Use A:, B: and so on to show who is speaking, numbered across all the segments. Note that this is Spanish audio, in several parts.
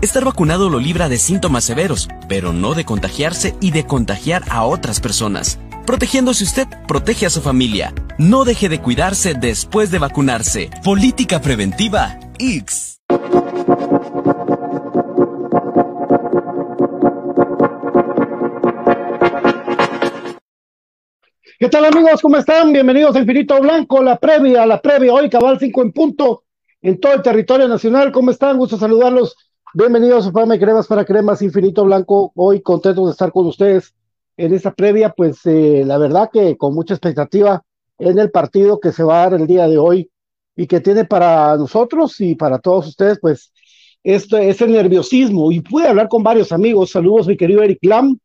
A: Estar vacunado lo libra de síntomas severos, pero no de contagiarse y de contagiar a otras personas. Protegiéndose usted, protege a su familia. No deje de cuidarse después de vacunarse. Política preventiva X.
B: ¿Qué tal amigos? ¿Cómo están? Bienvenidos a Infinito Blanco, la previa, la previa hoy, cabal 5 en punto en todo el territorio nacional. ¿Cómo están? Gusto saludarlos Bienvenidos a Fama y Cremas para Cremas Infinito Blanco. Hoy contento de estar con ustedes en esta previa, pues eh, la verdad que con mucha expectativa en el partido que se va a dar el día de hoy y que tiene para nosotros y para todos ustedes, pues este es el nerviosismo. Y pude hablar con varios amigos. Saludos, mi querido Eric Lam,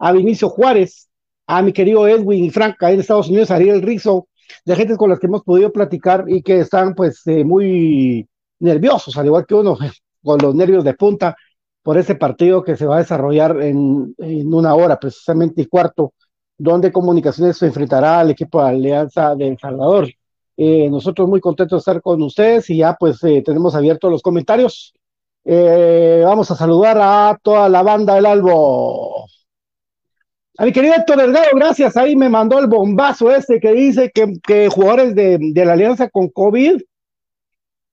B: a Vinicio Juárez, a mi querido Edwin y Franca en Estados Unidos, Ariel Rizo, de gente con las que hemos podido platicar y que están pues eh, muy nerviosos, al igual que uno con los nervios de punta por ese partido que se va a desarrollar en, una hora, precisamente y cuarto, donde Comunicaciones se enfrentará al equipo de Alianza de El Salvador. Eh, nosotros muy contentos de estar con ustedes y ya pues eh, tenemos abiertos los comentarios. Eh, vamos a saludar a toda la banda del Albo. A mi querido Héctor Delgado, gracias. Ahí me mandó el bombazo este que dice que, jugadores de la Alianza con COVID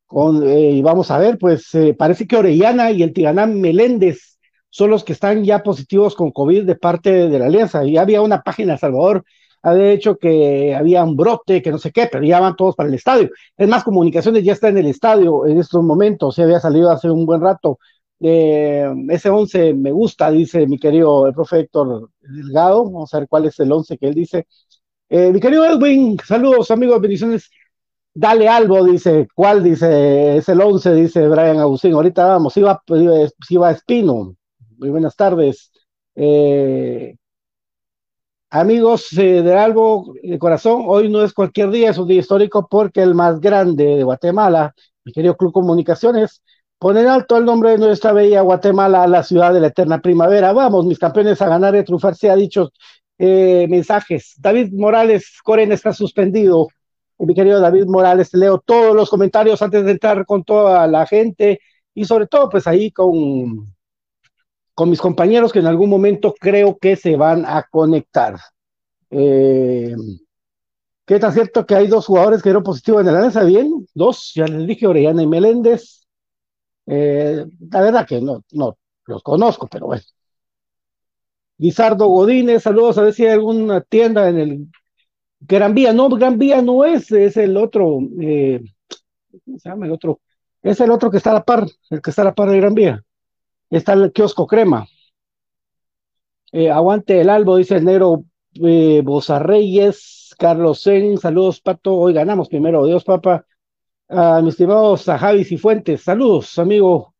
B: eh, y vamos a ver, pues eh, parece que Orellana y el Tiraná Meléndez son los que están ya positivos con COVID de parte de la Alianza. Y había una página Salvador, había hecho que había un brote, que no sé qué, pero ya van todos para el estadio. Es más, comunicaciones ya está en el estadio en estos momentos, se había salido hace un buen rato. Eh, ese 11 me gusta, dice mi querido el profe Héctor Delgado. Vamos a ver cuál es el 11 que él dice. mi querido Edwin, saludos amigos, bendiciones. Dale Albo, dice, ¿cuál? Dice, es el 11, dice Brian Agustín. Ahorita vamos, iba, iba Espino. Muy buenas tardes. Eh, amigos eh, de Albo, de corazón, hoy no es cualquier día, es un día histórico porque el más grande de Guatemala, mi querido Club Comunicaciones, pone en alto el nombre de nuestra bella Guatemala, la ciudad de la eterna primavera. Vamos, mis campeones, a ganar y a trufar, se ha dicho eh, mensajes. David Morales, Coren está suspendido mi querido David Morales, leo todos los comentarios antes de entrar con toda la gente y sobre todo pues ahí con, con mis compañeros que en algún momento creo que se van a conectar. Eh, ¿Qué tan cierto que hay dos jugadores que dieron positivo en el alianza? Bien, dos, ya les dije, Orellana y Meléndez. Eh, la verdad que no, no los conozco, pero bueno. Guisardo Godínez, saludos a ver si hay alguna tienda en el Gran Vía. No, Gran Vía no es, es el otro, eh, ¿cómo se llama el otro? Es el otro que está a la par, el que está a la par de Gran Vía. Está el kiosco crema. Eh, aguante el albo, dice el negro eh, Bozarreyes, Carlos Zen, saludos, Pato, hoy ganamos primero, Dios, papá. A mi estimado Javi Cifuentes, saludos, amigo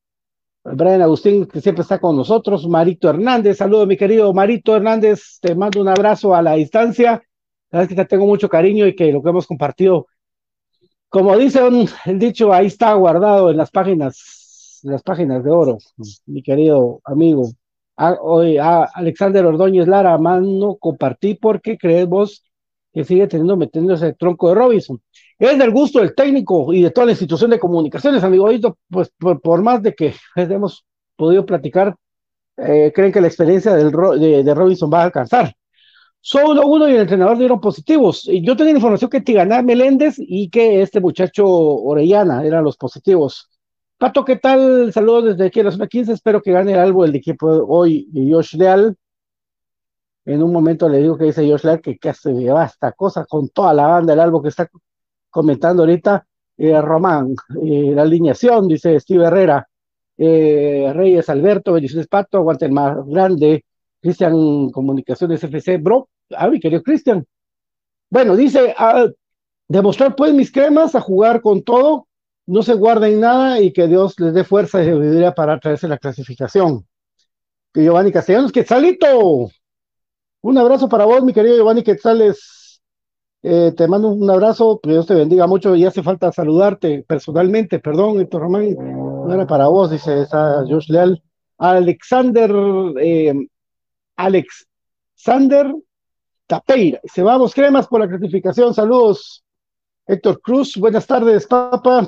B: Brian Agustín, que siempre está con nosotros, Marito Hernández, saludos, mi querido Marito Hernández, te mando un abrazo a la distancia, sabes que te tengo mucho cariño y que lo que hemos compartido, como dice el dicho, ahí está guardado en las páginas, en las páginas de oro, mi querido amigo hoy, a Alexander Ordóñez Lara, mano, compartí porque crees vos que sigue teniendo metiendo ese tronco de Robinson. Es del gusto del técnico y de toda la institución de comunicaciones, amigo. Pues por, más de que hemos podido platicar, eh, creen que la experiencia de, Robinson va a alcanzar. Solo uno y el entrenador dieron positivos. Y yo tenía información que Tiganá Meléndez y que este muchacho Orellana eran los positivos. Pato, ¿qué tal? Saludos desde aquí a la zona 15. Espero que gane algo el equipo hoy de Josh Leal. En un momento le digo que dice Josh Leal que, casi se lleva esta cosa con toda la banda del algo que está comentando ahorita. Eh, Román, eh, la alineación, dice Steve Herrera. Eh, Reyes Alberto, bendiciones Pato, aguante el más grande. Cristian Comunicaciones FC, bro. Ah, mi querido Cristian. Bueno, dice, ah, demostrar pues mis cremas a jugar con todo no se guarden nada y que Dios les dé fuerza y sabiduría para traerse la clasificación. Giovanni Castellanos, Quetzalito, un abrazo para vos, mi querido Giovanni Quetzales. Eh, te mando un abrazo, que Dios te bendiga mucho y hace falta saludarte personalmente, perdón, Héctor Román, no era para vos, dice esa Josh Leal. Alexander, eh, Alexander Tapeira, se vamos, cremas por la clasificación, saludos. Héctor Cruz, buenas tardes, papá.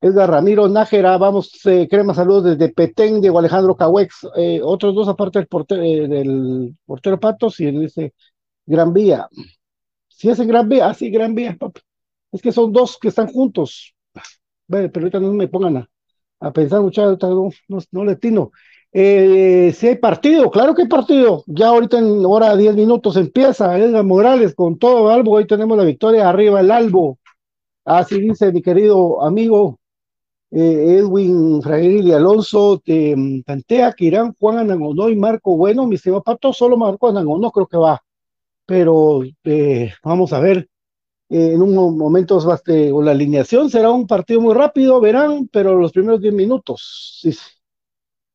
B: Edgar Ramiro Nájera, vamos, eh, crema saludos desde Petén, Diego Alejandro Cahuex, eh, otros dos aparte del portero, eh, del portero Patos y en ese Gran Vía. Si es en Gran Vía, ah, Gran Vía, es que son dos que están juntos. Bueno, pero ahorita no me pongan a, pensar, muchachos, no, no, no le. Si hay partido, claro que hay partido. Ya ahorita en hora 10 minutos empieza Edgar Morales con todo Albo. Hoy tenemos la victoria arriba el Albo. Así dice mi querido amigo eh, Edwin y Alonso te mm, plantea que irán Juan Anangonó y Marco Bueno, mi estimado Pato, solo Marco Anangonó creo que va, pero eh, vamos a ver, eh, en un momento o la alineación será un partido muy rápido, verán, pero los primeros 10 minutos, dice,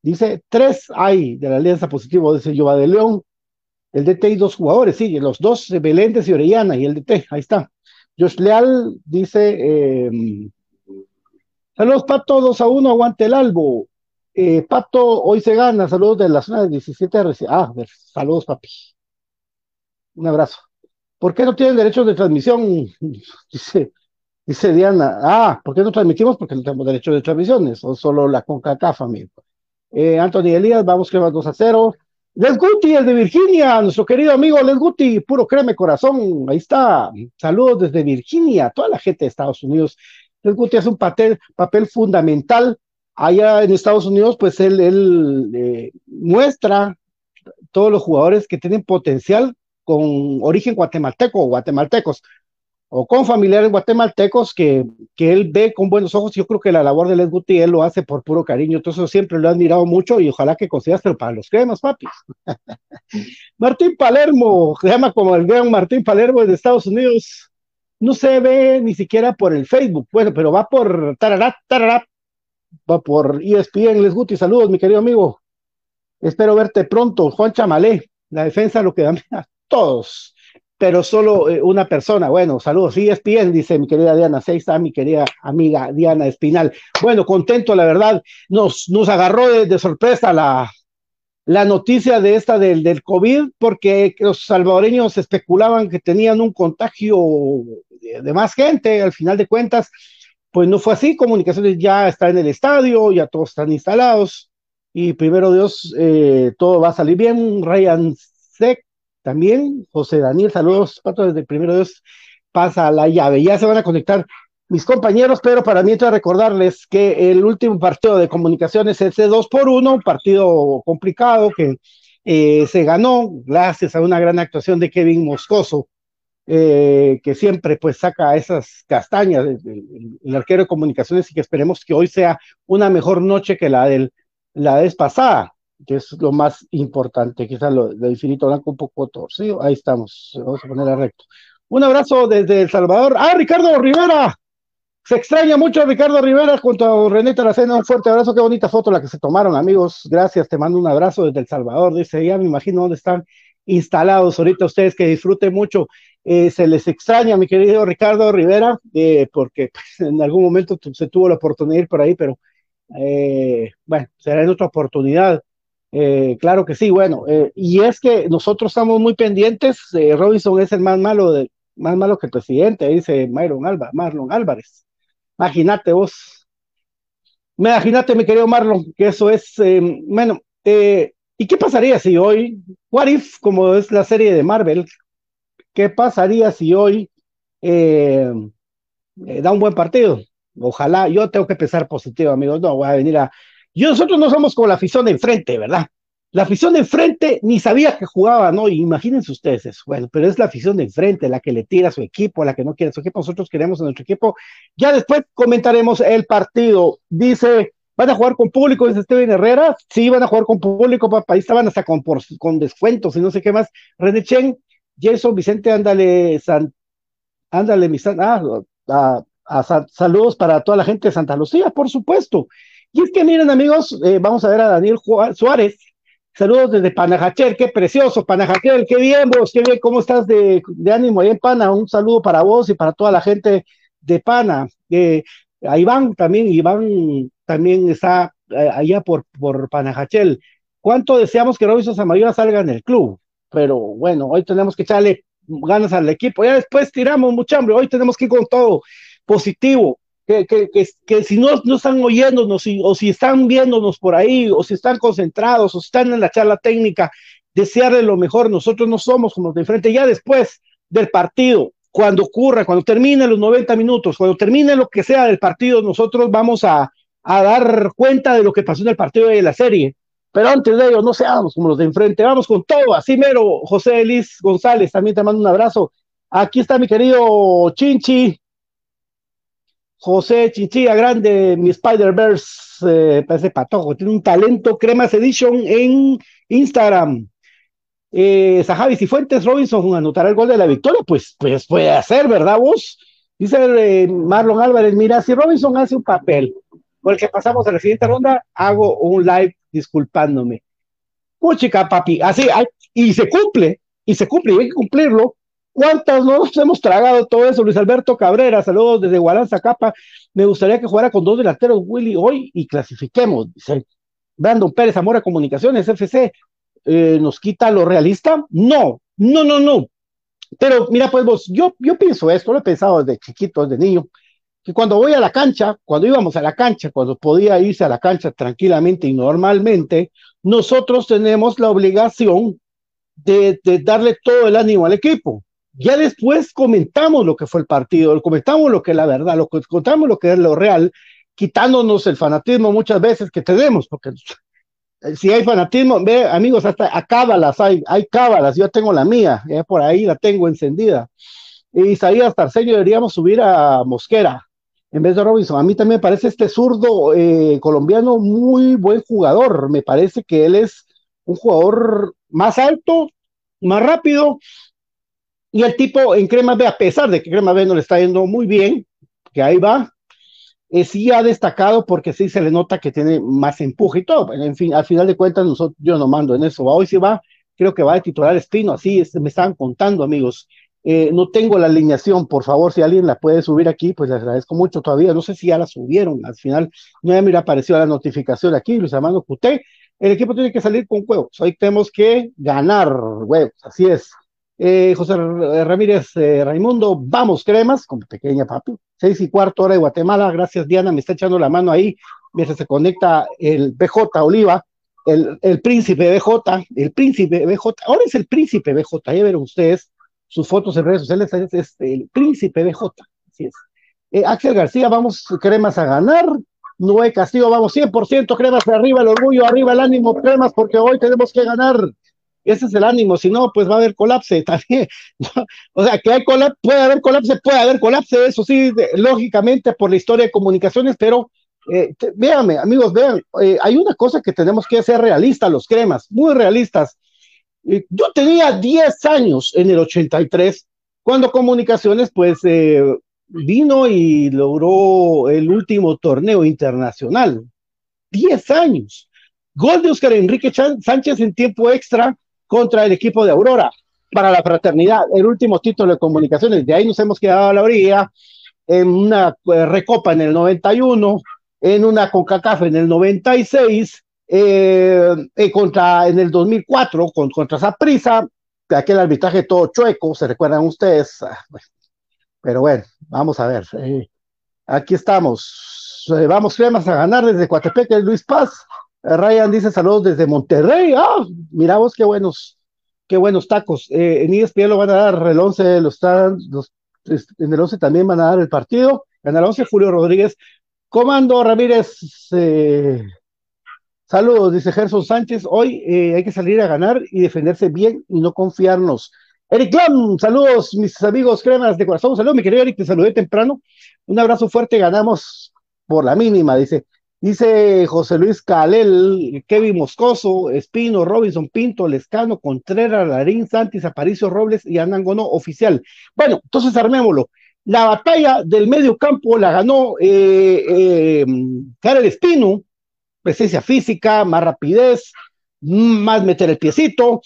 B: dice tres hay de la alianza positiva, dice Yoba de León, el DT y dos jugadores, sí, los dos, Beléndez y Orellana, y el DT, ahí está. Josh Leal dice, Saludos, Pato, 2 a 1, aguante el albo. Eh, Pato, hoy se gana. Saludos de la zona de 17 Ah, saludos, papi. Un abrazo. ¿Por qué no tienen derechos de transmisión? Dice, dice Diana. Ah, ¿por qué no transmitimos? Porque no tenemos derechos de transmisiones, o solo la CONCACAF, amigo. Eh, Anthony Elías, vamos que va 2 a 0. Les Guti, el de Virginia, nuestro querido amigo Les Guti, puro creme corazón, ahí está. Saludos desde Virginia, toda la gente de Estados Unidos entonces Guti hace un papel, papel fundamental allá en Estados Unidos, pues él, él eh, muestra todos los jugadores que tienen potencial con origen guatemalteco o guatemaltecos, o con familiares guatemaltecos que, que él ve con buenos ojos. Yo creo que la labor de Les Guti él lo hace por puro cariño, entonces siempre lo he admirado mucho y ojalá que consigas, pero para los cremas, papi. Martín Palermo, se llama como el gran Martín Palermo de Estados Unidos no se ve ni siquiera por el Facebook, bueno, pero va por tararat, tararat, va por ESPN, Les Guti, saludos, mi querido amigo. Espero verte pronto, Juan Chamalé, la defensa lo que da a todos, pero solo eh, una persona. Bueno, saludos, ESPN, dice mi querida Diana, está mi querida amiga Diana Espinal. Bueno, contento, la verdad, nos, nos agarró de, sorpresa la, la noticia de esta del, del COVID, porque los salvadoreños especulaban que tenían un contagio de, más gente, al final de cuentas, pues no fue así, comunicaciones ya está en el estadio, ya todos están instalados, y primero Dios, eh, todo va a salir bien, Ryan Sec también, José Daniel, saludos, Pato, desde primero Dios, pasa la llave. Ya se van a conectar mis compañeros, pero para mientras recordarles que el último partido de comunicaciones es de 2 por 1, un partido complicado que eh, se ganó gracias a una gran actuación de Kevin Moscoso, eh, que siempre pues saca esas castañas, el, arquero de comunicaciones, y que esperemos que hoy sea una mejor noche que la del la vez pasada, que es lo más importante, quizás lo de Infinito Blanco un poco torcido, ahí estamos, vamos a ponerla recto. Un abrazo desde El Salvador. ¡Ah, Ricardo Rivera! Se extraña mucho a Ricardo Rivera junto a René Taracena. Un fuerte abrazo, qué bonita foto la que se tomaron, amigos. Gracias, te mando un abrazo desde El Salvador. Dice, ya me imagino dónde están instalados ahorita ustedes, que disfruten mucho. Eh, se les extraña, mi querido Ricardo Rivera, eh, porque pues, en algún momento se tuvo la oportunidad de ir por ahí, pero eh, bueno, será en otra oportunidad. Claro que sí, bueno, y es que nosotros estamos muy pendientes. Robinson es el más malo, de, más malo que el presidente, dice Myron Alba, Marlon Álvarez. Imagínate vos. Imagínate, mi querido Marlon, que eso es, eh, bueno, eh, ¿y qué pasaría si hoy, What If, como es la serie de Marvel, qué pasaría si hoy eh, da un buen partido? Ojalá, yo tengo que pensar positivo, amigos, no voy a venir a... Yo, nosotros no somos como la afición de enfrente, ¿verdad? La afición de enfrente ni sabía que jugaba, ¿no? Imagínense ustedes eso. Bueno, pero es la afición de enfrente la que le tira a su equipo, la que no quiere a su equipo. Nosotros queremos a nuestro equipo. Ya después comentaremos el partido. Dice, ¿van a jugar con público? Dice Steven Herrera. Sí, van a jugar con público, papá. Ahí estaban hasta con, con descuentos y no sé qué más. René Chen, Jason Vicente, ándale, San, ándale, mi ah, saludos para toda la gente de Santa Lucía, por supuesto. Y es que miren, amigos, eh, vamos a ver a Daniel Suárez Saludos desde Panajachel, qué precioso, Panajachel, qué bien vos, qué bien, ¿cómo estás de, ánimo ahí en Pana? Un saludo para vos y para toda la gente de Pana. Eh, a Iván también, Iván también está eh, allá por, por Panajachel. ¿Cuánto deseamos que Robinson Samayoa salga en el club? Pero bueno, hoy tenemos que echarle ganas al equipo. Ya después tiramos mucha hambre, hoy tenemos que ir con todo positivo que, que, que, si no, no están oyéndonos o si están viéndonos por ahí o si están concentrados o si están en la charla técnica, desearle lo mejor. Nosotros no somos como de frente. Ya después del partido, cuando ocurra, cuando termine los 90 minutos, cuando termine lo que sea del partido, nosotros vamos a, a dar cuenta de lo que pasó en el partido de la serie. Pero antes de ello, no seamos como los de enfrente, vamos con todo. Así mero, José Elis González, también te mando un abrazo. Aquí está mi querido Chinchi, José Chinchilla Grande, mi Spider-Verse, eh, parece patojo, tiene un talento Cremas Edition en Instagram. Eh, Sajavis y Fuentes Robinson anotará el gol de la victoria, pues, pues puede hacer, ¿verdad vos? Dice eh, Marlon Álvarez, mira, si Robinson hace un papel con el que pasamos a la siguiente ronda, hago un live disculpándome. Puchica, papi, así, y se cumple, y se cumple, y hay que cumplirlo, ¿Cuántas nos hemos tragado todo eso? Luis Alberto Cabrera, saludos desde Gualanza Capa. Me gustaría que jugara con dos delanteros Willy hoy y clasifiquemos. Dice Brandon Pérez, Zamora Comunicaciones, FC. Eh, ¿Nos quita lo realista? No, no, no, no. Pero mira, pues vos, yo, yo pienso esto, lo he pensado desde chiquito, desde niño, que cuando voy a la cancha, cuando íbamos a la cancha, cuando podía irse a la cancha tranquilamente y normalmente, nosotros tenemos la obligación de darle todo el ánimo al equipo ya después comentamos lo que fue el partido, comentamos lo que es la verdad, lo contamos lo que es lo real, quitándonos el fanatismo muchas veces que tenemos, porque eh, si hay fanatismo, ve, amigos, hasta a cábalas hay, hay cábalas, yo tengo la mía, ya por ahí la tengo encendida. Y Isaías Tarceño deberíamos subir a Mosquera en vez de Robinson. A mí también me parece este zurdo eh, colombiano muy buen jugador. Me parece que él es un jugador más alto, más rápido y el tipo en Crema B, a pesar de que Crema B no le está yendo muy bien, que ahí va, eh, sí ha destacado porque sí se le nota que tiene más empuje y todo. En fin, al final de cuentas, nosotros, yo no mando en eso. Hoy sí va, creo que va a titular Espino, así me estaban contando, amigos. Eh, no tengo la alineación, por favor, si alguien la puede subir aquí, pues les agradezco mucho todavía. No sé si ya la subieron, al final no me apareció la notificación aquí, Luis Armando Cuté. El equipo tiene que salir con huevos. Hoy tenemos que ganar huevos, así es. Eh, José Ramírez eh, Raimundo, vamos, cremas, con pequeña papi, seis y cuarto hora de Guatemala, gracias Diana, me está echando la mano ahí, mientras se conecta el BJ Oliva, el, príncipe BJ, el príncipe BJ, ahora es el príncipe BJ, ya verán ustedes, sus fotos en redes sociales, es, el príncipe BJ, así es. Eh, Axel García, vamos cremas a ganar. Noé Castillo, vamos 100% cremas arriba, el orgullo, arriba el ánimo, cremas, porque hoy tenemos que ganar. Ese es el ánimo, si no, pues va a haber colapse también. o sea, que hay colapse, puede haber colapse, puede haber colapse, eso sí, lógicamente por la historia de comunicaciones, pero eh, amigos, vean, eh, hay una cosa que tenemos que ser realistas, los cremas, muy realistas. yo tenía 10 años en el 83, cuando comunicaciones, pues, eh, vino y logró el último torneo internacional. 10 años. Gol de Oscar Enrique Sánchez en tiempo extra contra el equipo de Aurora para la fraternidad, el último título de comunicaciones. De ahí nos hemos quedado a la orilla en una eh, recopa en el 91, en una CONCACAF en el 96, eh, eh, contra, en el 2004 con, contra Saprisa, aquel arbitraje todo chueco, se recuerdan ustedes. Ah, pero bueno, vamos a ver. aquí estamos. vamos, cremas a ganar desde Coatepeque, Luis Paz. Ryan dice saludos desde Monterrey. Ah, mira vos qué buenos, qué buenos tacos. Eh, en ESPN lo van a dar el 11, los están, los, en el 11 también van a dar el partido. En el 11, Julio Rodríguez. Comando Ramírez. Eh, saludos, dice Gerson Sánchez. Hoy eh, hay que salir a ganar y defenderse bien y no confiarnos. Eric Lam, saludos, mis amigos cremas de corazón. Saludos, mi querido Eric, te saludé temprano. Un abrazo fuerte, ganamos por la mínima, dice. Dice José Luis Calel, Kevin Moscoso, Espino, Robinson, Pinto, Lescano, Contreras, Larín, Santis, Aparicio Robles y Anangono oficial. Bueno, entonces armémoslo. La batalla del medio campo la ganó eh, eh, Karel Espino, presencia física, más rapidez, más meter el piecito.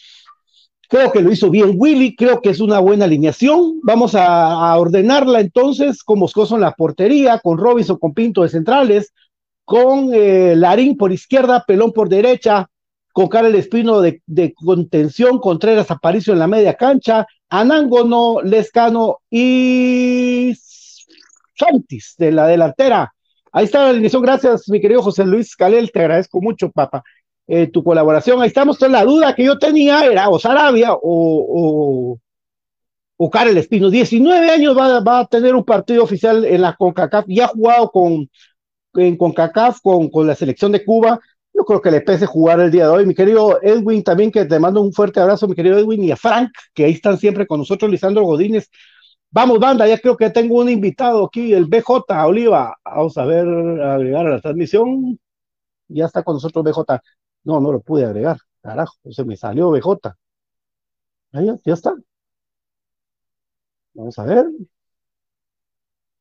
B: Creo que lo hizo bien Willy, creo que es una buena alineación. Vamos a, a ordenarla entonces con Moscoso en la portería, con Robinson, con Pinto de centrales, con eh, Larín por izquierda, Pelón por derecha, con Karel Espino de, contención, Contreras Aparicio en la media cancha, Anángono, Lescano y Santis de la delantera. Ahí está la alineación, gracias mi querido José Luis Calel, te agradezco mucho, papá, eh, tu colaboración. Ahí estamos, toda la duda que yo tenía era o Sarabia o, o, o Karel Espino. 19 años va, va, a tener un partido oficial en la CONCACAF, ya ha jugado con en CONCACAF con, con la selección de Cuba. Yo creo que le pese jugar el día de hoy. Mi querido Edwin, también que te mando un fuerte abrazo, mi querido Edwin, y a Frank, que ahí están siempre con nosotros, Lisandro Godínez. Vamos, banda, ya creo que tengo un invitado aquí, el BJ Oliva. Vamos a ver, agregar a la transmisión. Ya está con nosotros BJ. No, no lo pude agregar. Carajo, se me salió BJ. Ahí, ya está. Vamos a ver.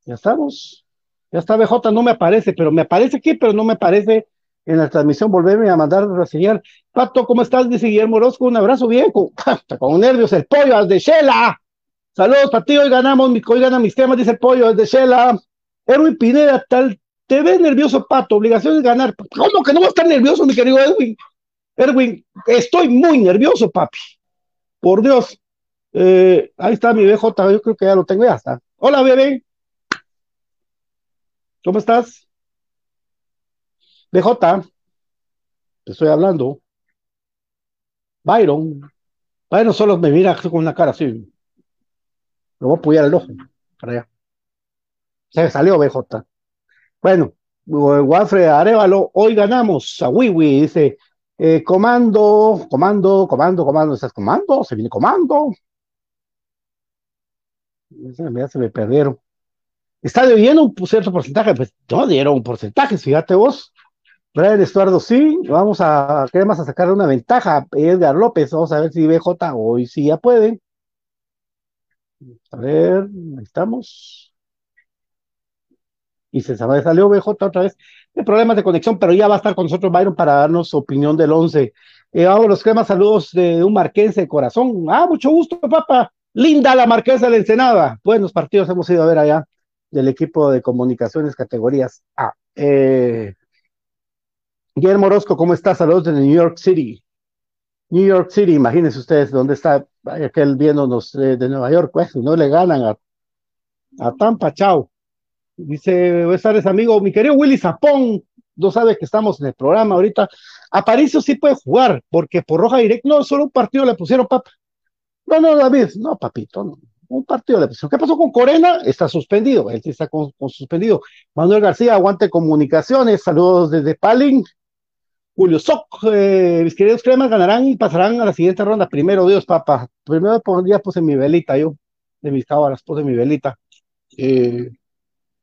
B: Ya estamos. Ya está BJ, no me aparece, pero me aparece aquí, pero no me aparece en la transmisión. Volverme a mandar la señal. Pato, ¿cómo estás? Dice Guillermo Orozco. Un abrazo bien, con, con nervios, el pollo, al de Shela. Saludos, Pati, hoy ganamos, hoy ganan mis temas, dice el pollo, al de Shela. Erwin Pineda, tal, te ves nervioso, Pato, obligación es ganar. ¿Cómo que no vas a estar nervioso, mi querido Erwin? Erwin, estoy muy nervioso, papi. Por Dios. Eh, ahí está mi BJ, yo creo que ya lo tengo, ya está. Hola, bebé. ¿Cómo estás? BJ, te estoy hablando. Byron. Byron solo me mira con una cara así. Lo voy a apoyar el ojo. Para allá. Se salió BJ. Bueno, Guafre Arevalo, hoy ganamos a Wiwi, dice, eh, comando, comando, comando, comando, ¿estás comando? ¿Se viene comando? Ya se me perdieron. Estadio lleno un cierto porcentaje, pues no dieron un porcentaje, fíjate vos. Brian Estuardo sí, vamos a, queremos a sacar una ventaja. Edgar López, vamos a ver si BJ hoy sí ya puede. A ver, ahí estamos. Y se salió BJ otra vez. Hay problemas de conexión, pero ya va a estar con nosotros Byron para darnos su opinión del 11. Eh, vamos, los cremas, saludos de un marquense de corazón. Ah, mucho gusto, papá. Linda la marquesa de la Ensenada. Buenos partidos hemos ido a ver allá del equipo de comunicaciones categorías A. Eh, Guillermo Orozco, ¿cómo está? Saludos de New York City. New York City, imagínense ustedes dónde está aquel viéndonos de, de Nueva York, pues, no le ganan a, Tampa, chao. Dice, buenas tardes, amigo, mi querido Willy Zapón, no sabe que estamos en el programa ahorita. Aparicio sí puede jugar, porque por roja directa, no, solo un partido le pusieron papa. No, no, David, no, papito, no. Un partido de presión. ¿Qué pasó con Corena? Está suspendido, él está con, suspendido. Manuel García, aguante comunicaciones, saludos desde Palin. Julio Soc, eh, mis queridos cremas ganarán y pasarán a la siguiente ronda. Primero Dios, papá. Primero ya puse mi velita, yo, de mis cábalas, puse mi velita. Eh,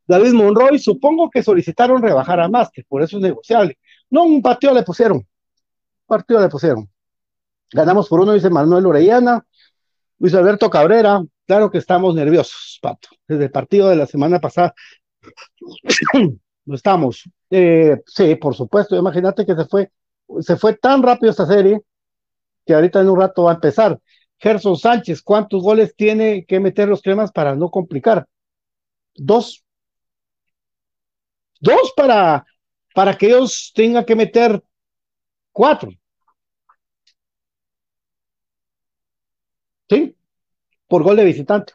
B: David Monroy, supongo que solicitaron rebajar a más, que por eso es negociable. No, un partido le pusieron. Un partido le pusieron. Ganamos por uno, dice Manuel Orellana. Luis Alberto Cabrera, claro que estamos nerviosos, Pato. Desde el partido de la semana pasada no estamos. Eh, sí, por supuesto. Imagínate que se fue, se fue tan rápido esta serie que ahorita en un rato va a empezar. Gerson Sánchez, ¿cuántos goles tiene que meter los cremas para no complicar? Dos. Dos para, para que ellos tengan que meter cuatro. ¿Sí? Por gol de visitante.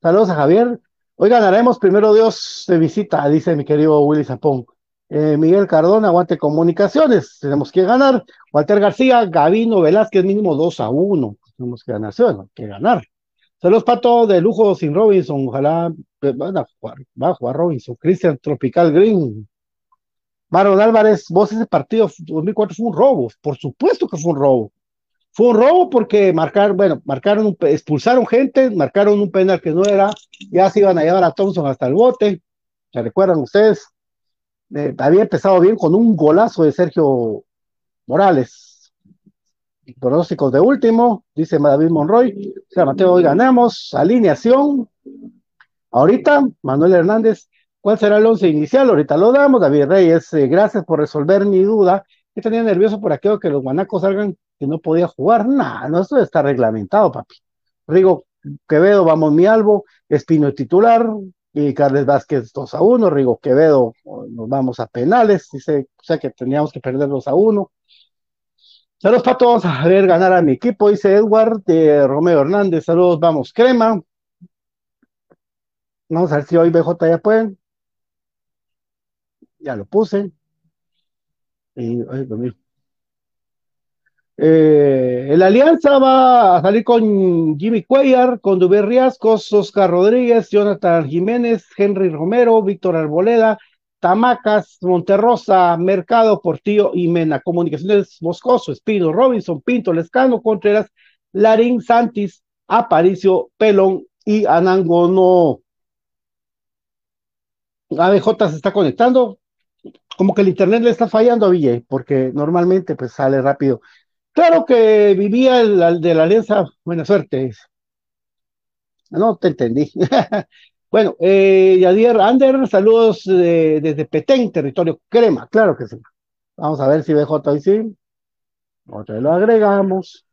B: Saludos a Javier. Hoy ganaremos primero Dios de visita, dice mi querido Willy Zapón. Eh, Miguel Cardona, aguante comunicaciones, tenemos que ganar. Walter García, Gavino Velázquez, mínimo 2 a 1. Tenemos que ganar, sí, que ganar. Saludos, Pato, de lujo sin Robinson. Ojalá eh, a jugar, va a jugar Robinson. Cristian Tropical Green. Maron Álvarez, vos ese partido 2004 fue un robo. Por supuesto que fue un robo. Fue un robo porque marcaron, bueno, marcaron, expulsaron gente, marcaron un penal que no era, ya se iban a llevar a Thompson hasta el bote, ¿se recuerdan ustedes? Eh, había empezado bien con un golazo de Sergio Morales. Pronósticos de último, dice David Monroy. O sea, Mateo, hoy ganamos. Alineación. Ahorita, Manuel Hernández, ¿cuál será el once inicial? Ahorita lo damos. David Reyes, eh, gracias por resolver mi duda. Que tenía nervioso por aquello que los guanacos salgan que no podía jugar. Nada, no, esto está reglamentado, papi. Rigo Quevedo, vamos mi albo, Espino titular, y Carles Vázquez 2 a 1, Rigo Quevedo, nos vamos a penales, dice, o sea que teníamos que perder 2 a 1. Saludos, Pato, vamos a ver ganar a mi equipo, dice Edward, de Romeo Hernández, saludos, vamos, crema. Vamos a ver si hoy BJ ya pueden. Ya lo puse. Y, ay, eh, el Alianza va a salir con Jimmy Cuellar, con Duber Riascos, Oscar Rodríguez, Jonathan Jiménez, Henry Romero, Víctor Arboleda, Tamacas, Monterrosa, Mercado, Portillo y Mena. Comunicaciones Moscoso, Espino, Robinson, Pinto, Lescano, Contreras, Larín, Santis, Aparicio, Pelón y Anangono. ABJ se está conectando. Como que el internet le está fallando a Ville, porque normalmente pues sale rápido. Claro que vivía el, de la alianza, buena suerte. No te entendí. bueno, eh, Yadier Ander, saludos desde Petén, territorio crema, claro que sí. Vamos a ver si BJ hoy sí. Otra lo agregamos.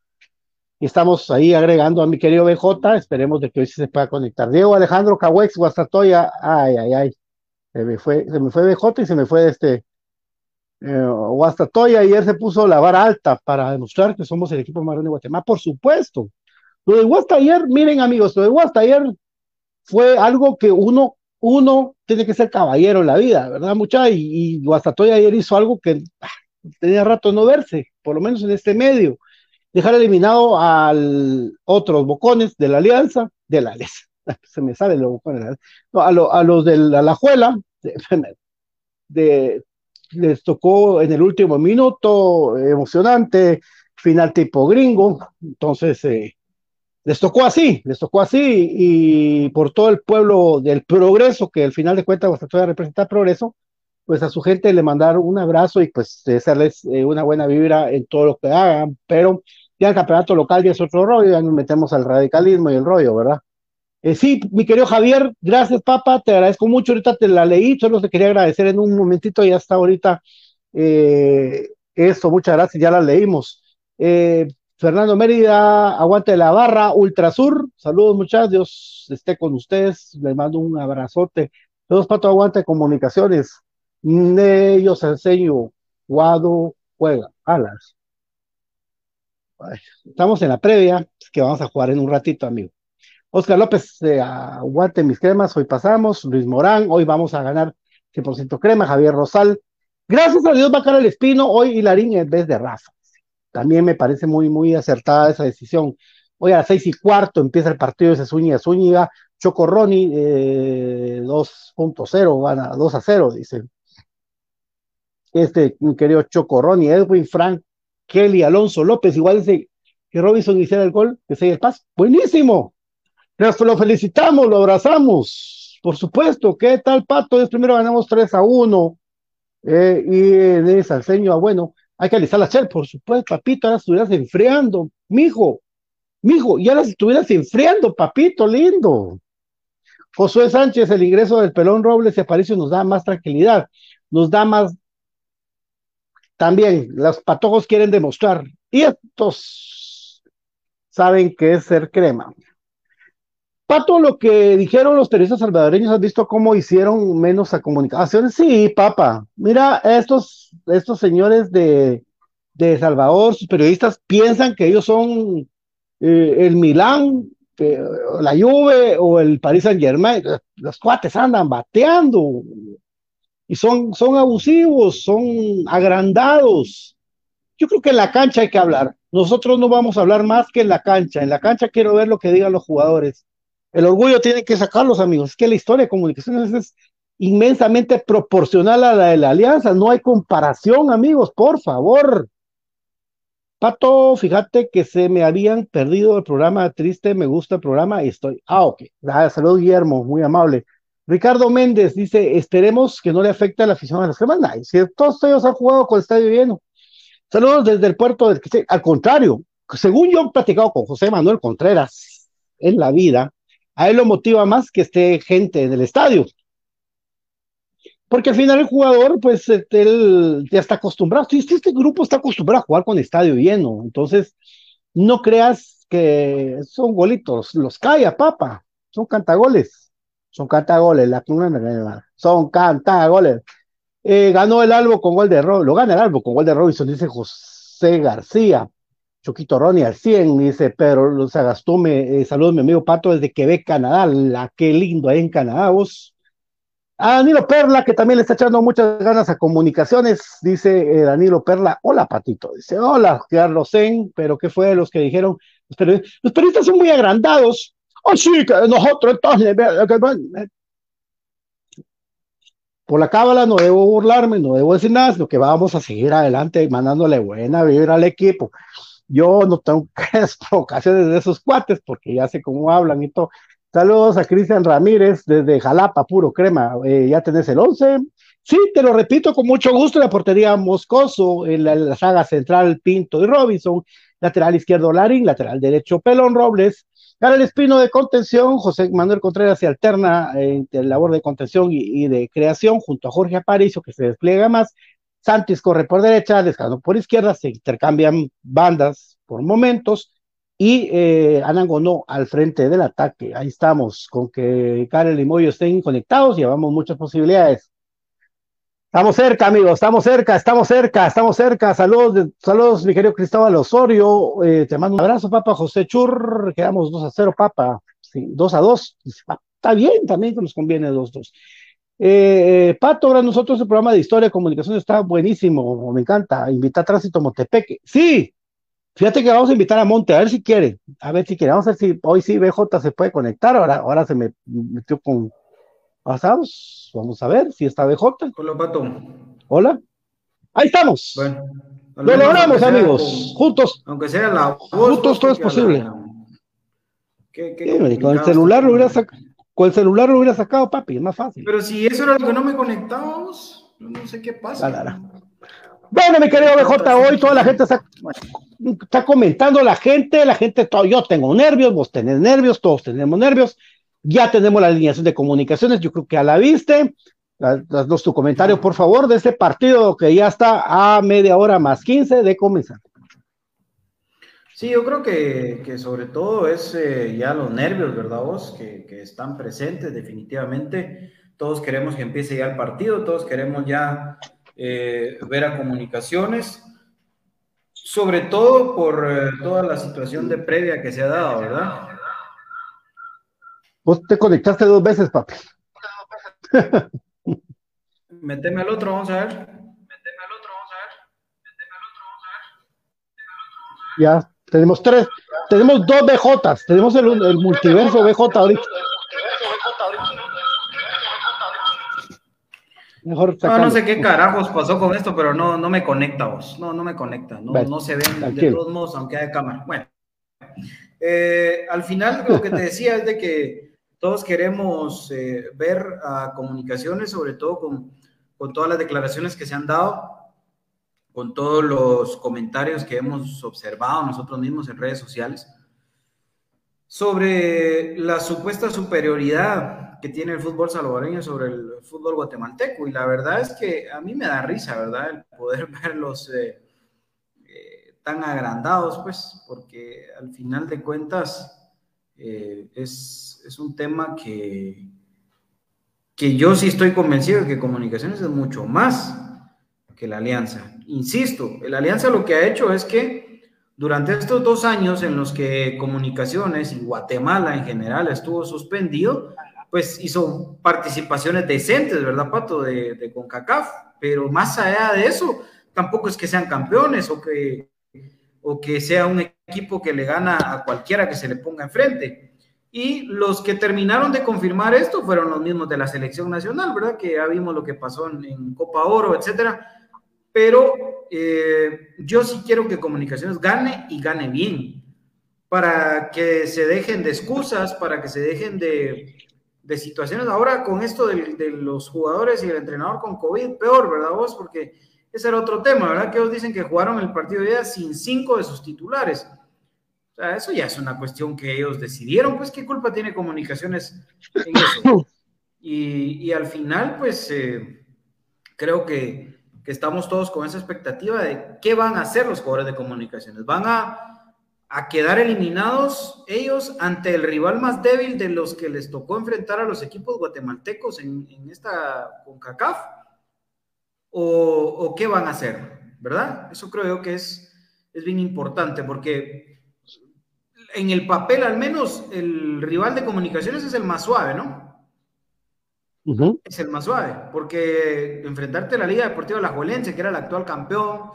B: Y estamos ahí agregando a mi querido BJ, esperemos de que hoy se pueda conectar. Diego Alejandro Cahuex, Guastatoya, ay, ay, ay. Se me fue, se me fue BJ y se me fue este eh, ayer se puso la vara alta para demostrar que somos el equipo más grande de Guatemala, por supuesto. Lo de Guasta ayer, miren amigos, lo de Guasta ayer fue algo que uno, uno tiene que ser caballero en la vida, ¿verdad, mucha? Y, y ayer hizo algo que ah, tenía rato no verse, por lo menos en este medio. Dejar eliminado al otros bocones de la alianza, de la alianza, se me sale los bocones, no, a, los de la, la juela, de, les tocó en el último minuto, emocionante, final tipo gringo, entonces eh, les tocó así, les tocó así, y por todo el pueblo del progreso, que al final de cuentas representa representar progreso, pues a su gente le mandaron un abrazo y pues desearles eh, una buena vibra en todo lo que hagan, pero ya el campeonato local ya es otro rollo, ya nos metemos al radicalismo y el rollo, ¿verdad? Eh, sí, mi querido Javier, gracias, papá, te agradezco mucho. Ahorita te la leí, solo te quería agradecer en un momentito, ya está ahorita eh, esto, muchas gracias, ya la leímos. Eh, Fernando Mérida, aguante la barra, Ultrasur, saludos muchachos, Dios esté con ustedes, les mando un abrazote. Saludos, Pato, aguante comunicaciones. Ellos enseño, Guado, juega, alas. Estamos en la previa, que vamos a jugar en un ratito, amigo. Oscar López, eh, aguante mis cremas, hoy pasamos. Luis Morán, hoy vamos a ganar 100% crema. Javier Rosal, gracias a Dios va a caer el Espino, hoy Hilarín en vez de Rafa. También me parece muy, muy acertada esa decisión. Hoy a las seis y cuarto empieza el partido de Zúñiga Zúñiga, Choco Ronnie, eh, 2.0, gana 2 a 0, dice. Este, mi querido Choco Ronnie, Edwin Frank, Kelly, Alonso López, igual dice que Robinson hiciera el gol, que sea el paso. Buenísimo. Lo felicitamos, lo abrazamos. Por supuesto, ¿qué tal, Pato? primero ganamos 3 a 1. Eh, y de Salseño, ah, bueno, hay que alisar la chel, por supuesto, papito, ahora estuvieras enfriando, mijo, mijo, y ahora estuvieras enfriando, papito, lindo. Josué Sánchez, el ingreso del pelón Robles y Aparicio nos da más tranquilidad, nos da más. También, los patojos quieren demostrar, y estos saben que es ser crema. Pato, lo que dijeron los periodistas salvadoreños, ¿has visto cómo hicieron menos a comunicaciones? Sí, papá. Mira, estos, estos señores de, de Salvador, sus periodistas, piensan que ellos son eh, el Milán, la Juve o el Paris Saint Germain. Los cuates andan bateando y son, son abusivos, son agrandados. Yo creo que en la cancha hay que hablar. Nosotros no vamos a hablar más que en la cancha. En la cancha quiero ver lo que digan los jugadores el orgullo tiene que sacarlos, amigos. Es que la historia de comunicaciones es inmensamente proporcional a la de la alianza. No hay comparación, amigos, por favor. Pato, fíjate que se me habían perdido el programa triste, me gusta el programa y estoy. Ah, ok. Ah, saludos, Guillermo, muy amable. Ricardo Méndez dice: Esperemos que no le afecte la afición a las cremas. si todos ellos han jugado con el estadio lleno. Saludos desde el puerto del Al contrario, según yo he platicado con José Manuel Contreras en la vida, a él lo motiva más que esté gente en el estadio. Porque al final el jugador, pues, este, él ya está acostumbrado. Este, este grupo está acostumbrado a jugar con estadio lleno. Entonces, no creas que son golitos. Los calla, papa. Son cantagoles. Son cantagoles. La, son cantagoles. Eh, ganó el Albo con gol de Robinson. Lo gana el Albo con gol de Robinson, dice José García. Choquito Ronnie al 100, dice pero los Agastume, eh, saludos mi amigo Pato desde Quebec, Canadá, la qué lindo ahí en Canadá, vos. A Danilo Perla, que también le está echando muchas ganas a comunicaciones, dice eh, Danilo Perla, hola Patito, dice, hola Carlos Zen, pero ¿qué fue los que dijeron? Los periodistas, son muy agrandados, oh sí, nosotros entonces, por la cábala no debo burlarme, no debo decir nada, sino que vamos a seguir adelante mandándole buena vibra al equipo. Yo no tengo provocaciones de esos cuates porque ya sé cómo hablan y todo. Saludos a Cristian Ramírez desde Jalapa, puro crema. Eh, ya tenés el 11. Sí, te lo repito con mucho gusto. La portería Moscoso, en la, saga central Pinto y Robinson. Lateral izquierdo Larín, lateral derecho Pelón Robles. el Espino de contención, José Manuel Contreras se alterna en labor de contención y, y, de creación junto a Jorge Aparicio, que se despliega más. Santis corre por derecha, Descano por izquierda, se intercambian bandas por momentos y eh, Anangonó al frente del ataque. Ahí estamos, con que Karel y Moyo estén conectados, llevamos muchas posibilidades. Estamos cerca, amigos, estamos cerca, estamos cerca, estamos cerca. Saludos, saludos, mi querido Cristóbal Osorio. Eh, te mando un abrazo, papá José Chur. Quedamos 2 a 0, papá. Sí, 2 a 2. Está bien, también nos conviene 2 2. Eh, Pato, ahora nosotros el programa de historia y comunicación está buenísimo, me encanta. Invita a Tránsito Montepeque. Sí, fíjate que vamos a invitar a Monte, a ver si quiere, a ver si quiere. Vamos a ver si hoy sí BJ se puede conectar. Ahora, ahora se me metió con pasados. Vamos a ver si está BJ.
C: Hola, Pato.
B: Hola. Ahí estamos. Bueno, lo logramos, amigos. juntos.
C: Aunque sea la
B: voz. Juntos todo es posible. con el celular lo hubiera sacado con el celular lo hubiera sacado, papi, es más fácil.
C: Pero si eso era lo que no me conectábamos, no sé qué pasa.
B: Bueno, mi querido BJ, hoy toda la gente está, está, comentando, la gente, la gente, todo, yo tengo nervios, vos tenés nervios, todos tenemos nervios, ya tenemos la alineación de comunicaciones, yo creo que a la viste, danos tu comentario, por favor, de este partido que ya está a media hora más 15 de comenzar.
C: Sí, yo creo que, sobre todo es eh, ya los nervios, ¿verdad vos? Que, están presentes definitivamente. Todos queremos que empiece ya el partido, todos queremos ya eh, ver a comunicaciones, sobre todo por eh, toda la situación de previa que se ha dado, ¿verdad?
B: Vos te conectaste dos veces, papi.
C: Meteme al otro, vamos a ver. Meteme al otro, vamos a ver. Meteme al otro, vamos a ver.
B: Ya, tenemos tres. tenemos dos BJs, tenemos el, el multiverso BJ ahorita.
C: Mejor no, no sé qué carajos pasó con esto, pero no, no me conecta vos. No, no me conecta. No, no se ven de todos modos, aunque hay cámara. Bueno, eh, al final lo que te decía es de que todos queremos eh, ver a comunicaciones, sobre todo con, con todas las declaraciones que se han dado, con todos los comentarios que hemos observado nosotros mismos en redes sociales, sobre la supuesta superioridad que tiene el fútbol salvadoreño sobre el fútbol guatemalteco. Y la verdad es que a mí me da risa, ¿verdad? El poder verlos eh, eh, tan agrandados, pues, porque al final de cuentas eh, es, es, un tema que, que yo sí estoy convencido de que comunicaciones es mucho más que la alianza. Insisto, la alianza lo que ha hecho es que durante estos dos años en los que comunicaciones y Guatemala en general estuvo suspendido, pues hizo participaciones decentes, ¿verdad, Pato? De, de CONCACAF, pero más allá de eso, tampoco es que sean campeones o que, o que sea un equipo que le gana a cualquiera que se le ponga enfrente. Y los que terminaron de confirmar esto fueron los mismos de la selección nacional, ¿verdad? Que ya vimos lo que pasó en, en Copa Oro, etcétera pero eh, yo sí quiero que Comunicaciones gane y gane bien, para que se dejen de excusas, para que se dejen de, de situaciones. Ahora con esto de, de, los jugadores y el entrenador con COVID, peor, ¿verdad vos? Porque ese era otro tema, ¿verdad? Que ellos dicen que jugaron el partido de día sin cinco de sus titulares. O sea, eso ya es una cuestión que ellos decidieron, pues qué culpa tiene Comunicaciones en eso. Y, y al final, pues eh, creo que estamos todos con esa expectativa de qué van a hacer los jugadores de comunicaciones. ¿Van a, a quedar eliminados ellos ante el rival más débil de los que les tocó enfrentar a los equipos guatemaltecos en, en esta CONCACAF? ¿O, ¿O qué van a hacer? ¿Verdad? Eso creo yo que es, es bien importante porque en el papel al menos el rival de comunicaciones es el más suave, ¿no? Es el más suave, porque enfrentarte a la Liga Deportiva La Juelense, que era el actual campeón,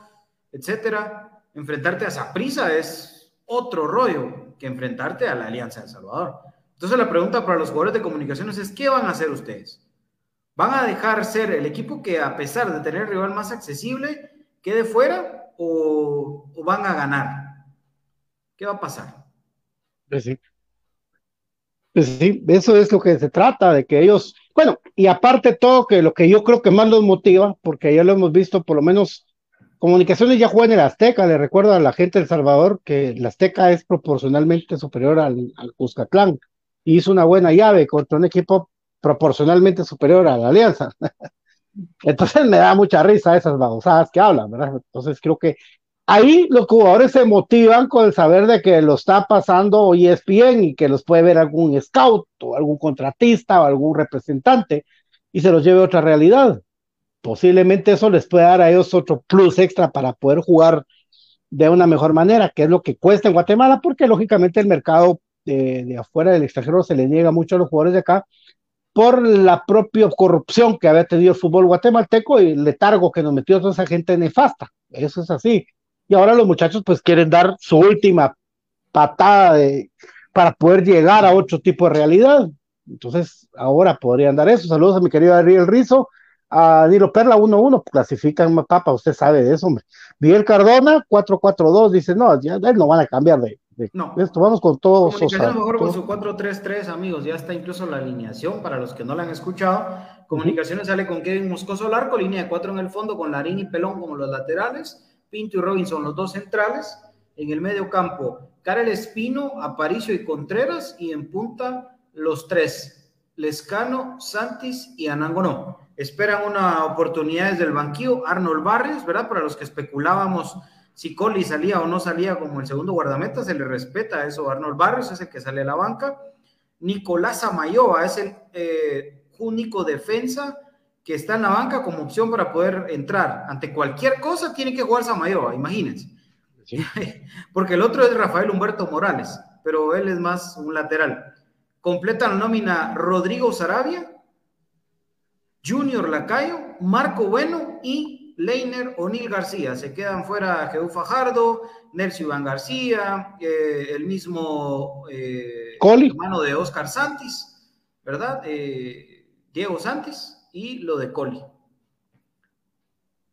C: etcétera, enfrentarte a Saprisa es otro rollo que enfrentarte a la Alianza de Salvador. Entonces la pregunta para los jugadores de comunicaciones es, ¿qué van a hacer ustedes? ¿Van a dejar ser el equipo que a pesar de tener el rival más accesible, quede fuera o, o van a ganar? ¿Qué va a pasar?
B: Pues sí. Pues sí, eso es lo que se trata, de que ellos bueno, y aparte todo que lo que yo creo que más los motiva, porque ya lo hemos visto, por lo menos Comunicaciones ya juega en el Azteca, le recuerdo a la gente del Salvador que el Azteca es proporcionalmente superior al, al Cuscatlán y hizo una buena llave contra un equipo proporcionalmente superior a la Alianza. Entonces me da mucha risa esas babosadas que hablan, ¿verdad? Entonces creo que ahí los jugadores se motivan con el saber de que lo está pasando ESPN y que los puede ver algún scout o algún contratista o algún representante y se los lleve a otra realidad. Posiblemente eso les pueda dar a ellos otro plus extra para poder jugar de una mejor manera, que es lo que cuesta en Guatemala, porque lógicamente el mercado de, de afuera del extranjero se le niega mucho a los jugadores de acá por la propia corrupción que había tenido el fútbol guatemalteco y el letargo que nos metió toda esa gente nefasta. Eso es así y ahora los muchachos pues quieren dar su última patada de, para poder llegar a otro tipo de realidad. Entonces, ahora podrían dar eso. Saludos a mi querido Ariel Rizo, a Nilo Perla 1-1, clasifican papa, usted sabe de eso, hombre. Miguel Cardona 4-4-2, dice, no, ya no van a cambiar de, de
C: no.
B: esto, vamos con todo.
C: Comunicación mejor con su 4-3-3, amigos, ya está incluso la alineación para los que no la han escuchado. Comunicaciones uh -huh. sale con Kevin Moscoso al arco, línea de 4 en el fondo, con Larín y Pelón como los laterales. Pinto y Robinson, los dos centrales. En el medio campo, Karel Espino, Aparicio y Contreras. Y en punta, los tres, Lescano, Santis y Anangonó. Esperan una oportunidad desde el banquillo. Arnold Barrios, ¿verdad? Para los que especulábamos si Colli salía o no salía como el segundo guardameta, se le respeta eso. Arnold Barrios es el que sale a la banca. Nicolás Amayoa es el eh, único defensa que está en la banca como opción para poder entrar. Ante cualquier cosa tiene que jugar Samayoa, imagínense. Sí. Porque el otro es Rafael Humberto Morales, pero él es más un lateral. Completa la nómina Rodrigo Sarabia, Junior Lacayo, Marco Bueno y Leiner, O'Neill García. Se quedan fuera Jesús Fajardo, Nelson Iván García, eh, el mismo eh, hermano de Oscar Santis, ¿verdad? Eh, Diego Santis y lo de Coli.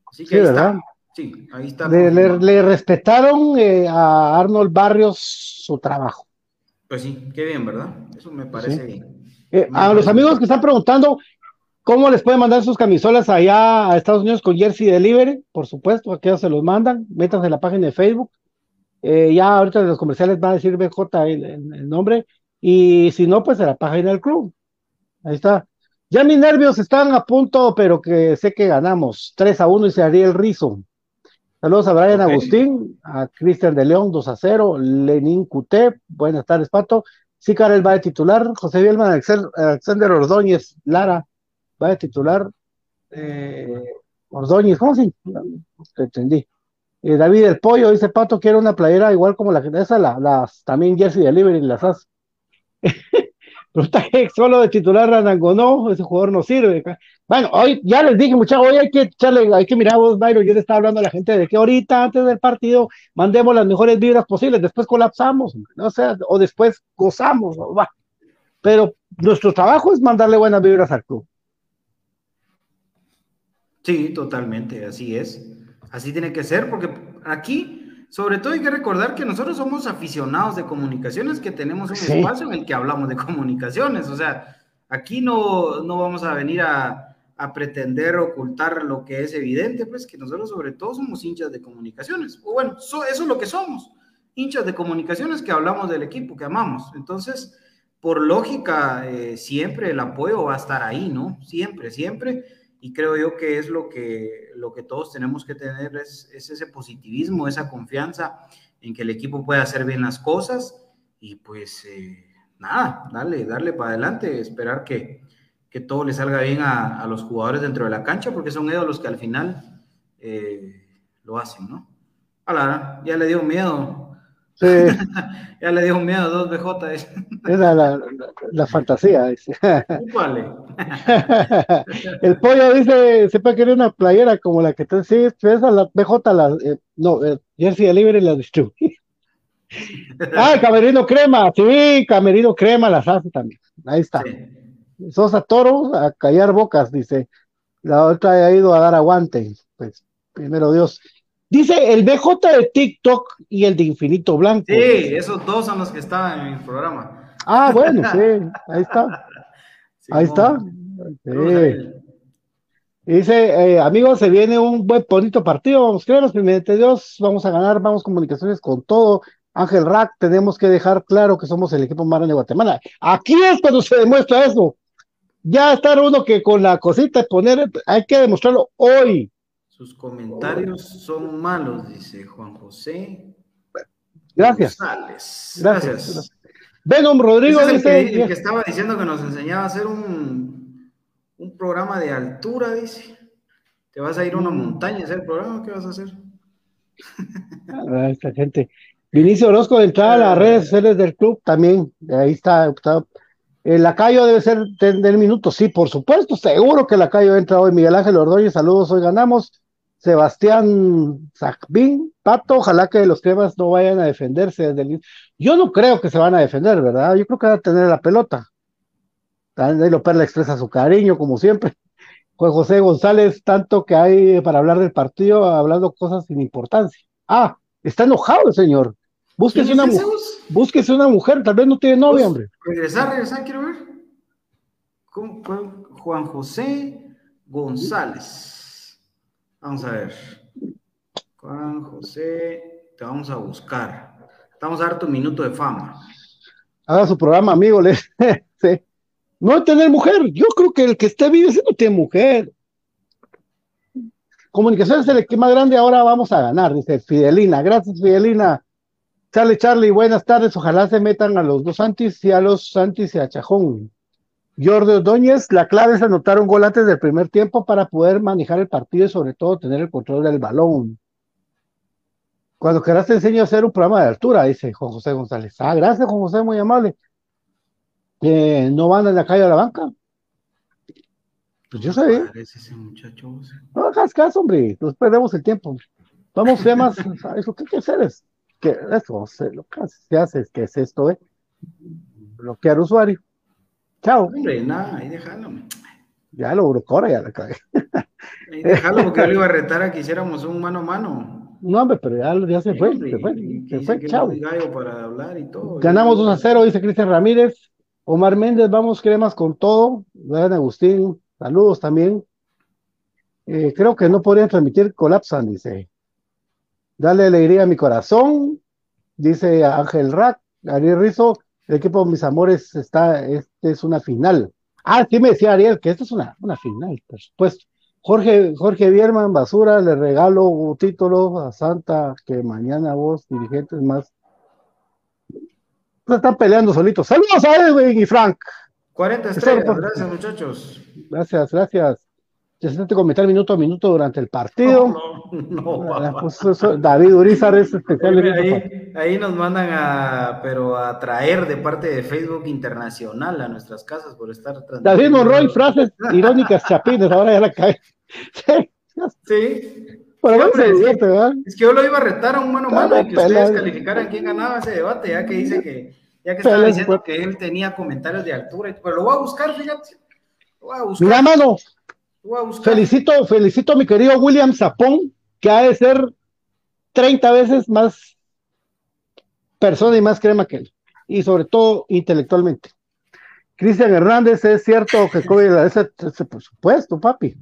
B: Así que sí, ¿verdad? Sí, ahí está. Le, respetaron a Arnold Barrios su trabajo.
C: Pues sí, qué bien, ¿verdad? Eso me parece bien.
B: a los amigos que están preguntando, ¿Cómo les pueden mandar sus camisolas allá a Estados Unidos con Jersey Delivery? Por supuesto, aquí se los mandan. Métanse en la página de Facebook. Eh, ya ahorita los comerciales va a decir BJ el, el, nombre. Y si no, pues en la página del club. Ahí está. Ya mis nervios están a punto, pero que sé que ganamos. 3 a 1 y se haría el rizo. Saludos a Brian Agustín, a Cristian de León, 2 a 0, Lenín Cuté, buenas tardes, Pato. Sí, Karel va de titular, José Bielman, Alexander Ordóñez, Lara, va a titular eh, Ordóñez, ¿cómo se entendí? Eh, David el Pollo dice Pato quiere una playera igual como la que esa, la, las también Jersey Delivery las hace. solo de titular no, ese jugador no sirve. Bueno, hoy ya les dije, muchachos, hoy hay que echarle, hay que mirar vos, Byron, yo le estaba hablando a la gente de que ahorita, antes del partido, mandemos las mejores vibras posibles, después colapsamos, ¿no? o o después gozamos, va. Pero nuestro trabajo es mandarle buenas vibras al club.
C: Sí, totalmente, así es. Así tiene que ser, porque aquí, sobre todo, hay que recordar que nosotros somos aficionados de comunicaciones, que tenemos un espacio en el que hablamos de comunicaciones. O sea, aquí no, no vamos a venir a, a, pretender ocultar lo que es evidente, pues que nosotros, sobre todo, somos hinchas de comunicaciones. O bueno, eso es lo que somos, hinchas de comunicaciones que hablamos del equipo que amamos. Entonces, por lógica, eh, siempre el apoyo va a estar ahí, ¿no? Siempre, siempre y creo yo que es lo que, lo que todos tenemos que tener, es, ese positivismo, esa confianza en que el equipo puede hacer bien las cosas y pues eh, nada, darle, darle para adelante, esperar que, que todo le salga bien a, los jugadores dentro de la cancha, porque son ellos los que al final eh, lo hacen, ¿no? Hola, ya le dio miedo ya le dio miedo a dos BJ.
B: Era la, la, fantasía. el pollo dice, sepa que era una playera como la que te sí, esa la BJ, la, eh, no, eh, Jersey Libre la distribuye. ah, Camerino Crema, sí, Camerino Crema las hace también. Ahí está. Sosa Toro a callar bocas, dice. La otra ha ido a dar aguante. Pues, primero Dios. Dice el BJ de TikTok y el de Infinito Blanco.
C: Sí, esos dos son los que estaban en el programa.
B: Ah, bueno, sí, ahí está. Ahí está. Dice, eh, amigos, se viene un buen bonito partido, vamos, créanos, primeramente Dios, vamos a ganar, vamos comunicaciones con todo. Ángel Rack, tenemos que dejar claro que somos el equipo más de Guatemala. Aquí es cuando se demuestra eso. Ya estar uno que con la cosita poner, hay que demostrarlo hoy.
C: Sus comentarios son malos, dice Juan José.
B: Gracias.
C: Gracias. Gracias.
B: Venom Rodrigo
C: el dice. Que, estaba diciendo que nos enseñaba a hacer un, un programa de altura, dice. ¿Te vas a ir a una montaña a hacer el programa? ¿Qué vas a hacer?
B: Ah, esta gente. Vinicio Orozco de entrar a las redes sociales del club también. Ahí está. El lacayo debe ser del minuto, sí, por supuesto, seguro que el lacayo entra hoy. Miguel Ángel Ordóñez, saludos, hoy ganamos. Sebastián Zacbín, Pato, ojalá que los cremas no vayan a defenderse desde el... Yo no creo que se van a defender, ¿verdad? Yo creo que van a tener la pelota. Ahí Perla expresa su cariño, como siempre. Juan José González, tanto que hay para hablar del partido, hablando cosas sin importancia. Ah, está enojado el señor. Búsquese una, búsquese una mujer, tal vez no tiene novia, hombre.
C: Regresar, regresar, quiero ver. Juan José González. Vamos a ver. Juan José, te vamos a buscar. Vamos a dar tu minuto de fama.
B: Haga su programa, amigo. Le... No tener mujer. Yo creo que el que esté vivo no tiene mujer. Comunicación es el que más grande. Ahora vamos a ganar, dice Fidelina. Gracias, Fidelina. Charlie, Charlie, buenas tardes. Ojalá se metan a los dos Santis y a los Santis y a Chajón. Jordi Ordóñez, la clave es anotar un gol antes del primer tiempo para poder manejar el partido y sobre todo tener el control del balón. Cuando quieras te enseño a hacer un programa de altura, dice Juan José González. Ah, gracias, Juan José, muy amable. Eh, ¿No van en la calle a la banca? Pues yo sé.
C: ese muchacho.
B: No hagas caso, hombre. Nos perdemos el tiempo. Vamos, más. Lo que hay que hacer es que eso, lo que se hace es que es esto, ¿eh? Bloquear usuario. Chao.
C: Hombre, nada, ahí déjalo.
B: Ya lo bloqueó, ya la cagué.
C: Ahí déjalo porque yo le iba a retar a que hiciéramos un mano a mano.
B: No, hombre, pero ya, ya se fue, se fue, se fue, chao.
C: Para hablar y todo,
B: Ganamos 2 a 0, dice Cristian Ramírez. Omar Méndez, vamos, cremas con todo. Dan Agustín, saludos también. Eh, creo que no podrían transmitir colapsan, dice. Dale alegría a mi corazón, dice Ángel Rack, Ariel Rizo, el equipo de mis amores está, este es una final. Ah, sí me decía Ariel que esta es una, una final, por supuesto. Jorge, Jorge Bierman, basura, le regalo título a Santa, que mañana vos, dirigentes más. Se están peleando solitos. Saludos a Edwin y Frank.
C: 40 estrellas, gracias muchachos.
B: Gracias, gracias. Ya se te comentar minuto a minuto durante el partido. No, no, ah, pues David Urizar es especial.
C: Ahí, ahí, nos mandan a, pero a traer de parte de Facebook Internacional a nuestras casas por estar.
B: David Monroy, frases irónicas chapines, ahora ya la cae.
C: Sí. es, que, yo lo iba a retar a un mano mano y que ustedes calificaran quién ganaba ese debate, ya que dice que, ya que estaba diciendo que él tenía comentarios de altura, pero lo voy a buscar, fíjate. Lo voy a buscar.
B: Mira, mano, Felicito, felicito a mi querido William Zapón, que ha de ser 30 veces más persona y más crema que él, y sobre todo intelectualmente. Cristian Hernández, es cierto que ese, por supuesto, papi.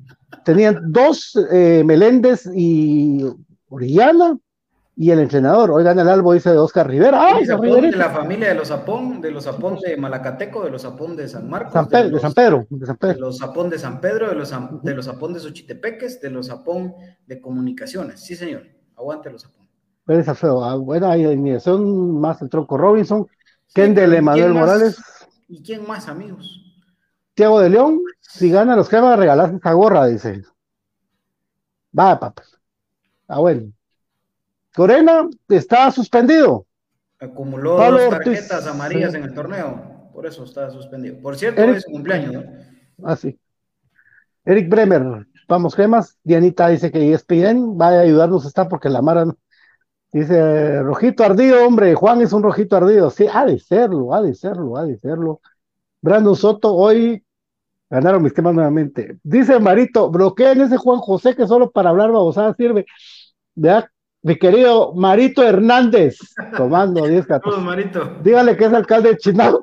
B: Tenían dos, eh, Meléndez y Orellana, y el entrenador. Oigan, el albo dice de Oscar Rivera. ¡Ay,
C: de la familia de los Apón, de los Apón de Malacateco, de los Apón de San Marcos.
B: de, San Pedro,
C: de San Pedro. De los Apón de San Pedro, de los, de los Apón de Xochitepeques, de los Apón de Comunicaciones. Sí, señor. Aguante los Apón.
B: Pues feo. Ah, buena son más el Tronco Robinson, Kendall Emanuel Morales.
C: ¿Y quién más, amigos?
B: Tiago de León, si gana los que van a regalar esta gorra, dice. Va, papá. Ah, bueno. Corena está suspendido.
C: Acumuló dos tarjetas amarillas en el torneo, por eso está suspendido. Por cierto, es su cumpleaños, ¿no?
B: Ah, sí. Eric Bremer, vamos, gemas. Dianita dice que ESPN va a ayudarnos está porque la Mara dice rojito ardido, hombre. Juan es un rojito ardido. Sí, ha de serlo, ha de serlo, ha de serlo. Brandon Soto, hoy ganaron mis temas nuevamente. Dice Marito, bloqueen ese Juan José que solo para hablar babosada sirve. Vea mi querido Marito Hernández, tomando 10 14.
C: Marito.
B: Dígale que es alcalde de Chinau.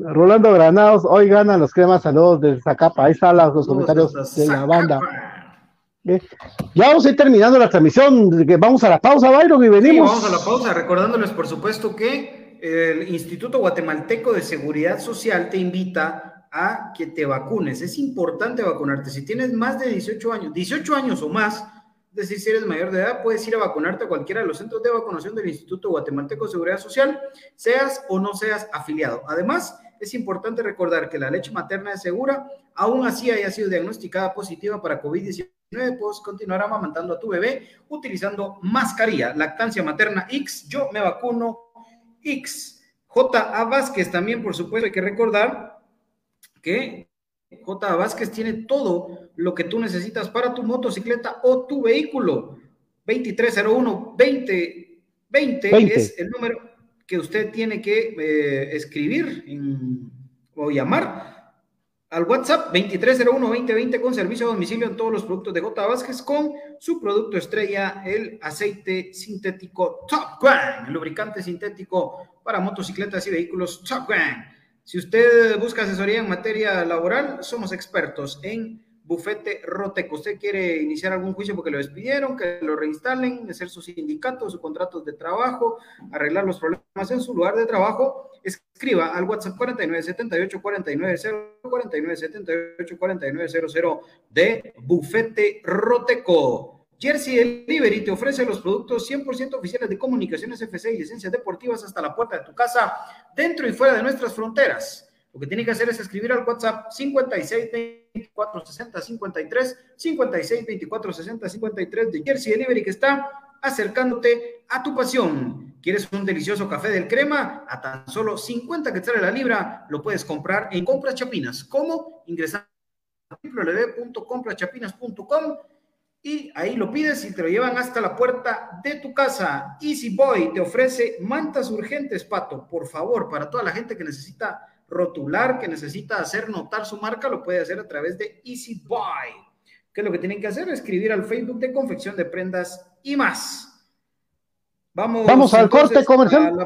B: Rolando Granados, hoy ganan los cremas saludos de Zacapa. Ahí están los comentarios de la banda. Ya vamos a ir terminando la transmisión. Vamos a la pausa, Byron, y venimos.
C: vamos a la pausa, recordándoles, por supuesto, que el Instituto Guatemalteco de Seguridad Social te invita a que te vacunes. Es importante vacunarte. Si tienes más de 18 años, 18 años o más, es decir, si eres mayor de edad, puedes ir a vacunarte a cualquiera de los centros de vacunación del Instituto Guatemalteco de Seguridad Social, seas o no seas afiliado. Además, es importante recordar que la leche materna es segura, aún así haya sido diagnosticada positiva para COVID-19, puedes continuar amamantando a tu bebé utilizando mascarilla, lactancia materna X, yo me vacuno X. J.A. Vázquez también, por supuesto, hay que recordar que J. Vázquez tiene todo lo que tú necesitas para tu motocicleta o tu vehículo. 2301-2020 es el número que usted tiene que eh, escribir o llamar al WhatsApp 2301-2020 con servicio a domicilio en todos los productos de J. Vázquez con su producto estrella, el aceite sintético Top Gun, el lubricante sintético para motocicletas y vehículos Top Gun. Si usted busca asesoría en materia laboral, somos expertos en bufete Roteco. ¿Usted quiere iniciar algún juicio porque lo despidieron, que lo reinstalen, hacer sus sindicatos, sus contratos de trabajo, arreglar los problemas en su lugar de trabajo? Escriba al WhatsApp 4978 4900 4978 4900 de Bufete Roteco. Jersey Delivery te ofrece los productos 100% oficiales de comunicaciones FC y licencias deportivas hasta la puerta de tu casa, dentro y fuera de nuestras fronteras. Lo que tiene que hacer es escribir al WhatsApp 56 24 60 53 56 24 60 53 de Jersey Delivery que está acercándote a tu pasión. ¿Quieres un delicioso café del crema? A tan solo 50 quetzales la libra lo puedes comprar en Compras Chapinas. ¿Cómo? Ingresando a www.comprachapinas.com y ahí lo pides y te lo llevan hasta la puerta de tu casa. Easy Boy te ofrece mantas urgentes, Pato. Por favor, para toda la gente que necesita rotular, que necesita hacer notar su marca, lo puede hacer a través de Easy Boy. ¿Qué es lo que tienen que hacer? Escribir al Facebook de confección de prendas y más.
B: Vamos, Vamos al corte comercial.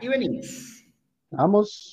C: y venimos.
B: Vamos.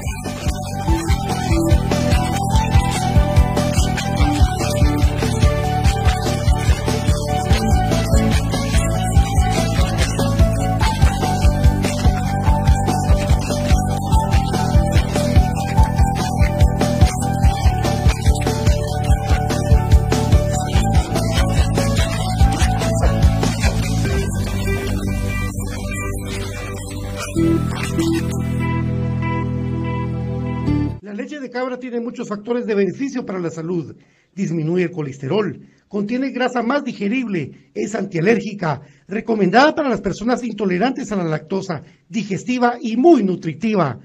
B: Tiene muchos factores de beneficio para la salud. Disminuye el colesterol, contiene grasa más digerible, es antialérgica, recomendada para las personas intolerantes a la lactosa, digestiva y muy nutritiva.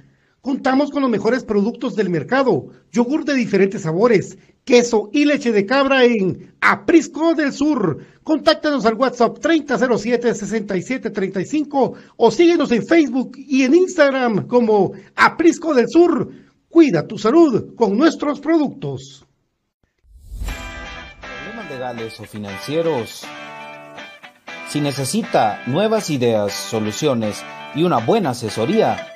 B: Contamos con los mejores productos del mercado, yogur de diferentes sabores, queso y leche de cabra en Aprisco del Sur. Contáctanos al WhatsApp 3007-6735 o síguenos en Facebook y en Instagram como Aprisco del Sur. Cuida tu salud con nuestros productos.
D: Problemas legales o financieros. Si necesita nuevas ideas, soluciones y una buena asesoría,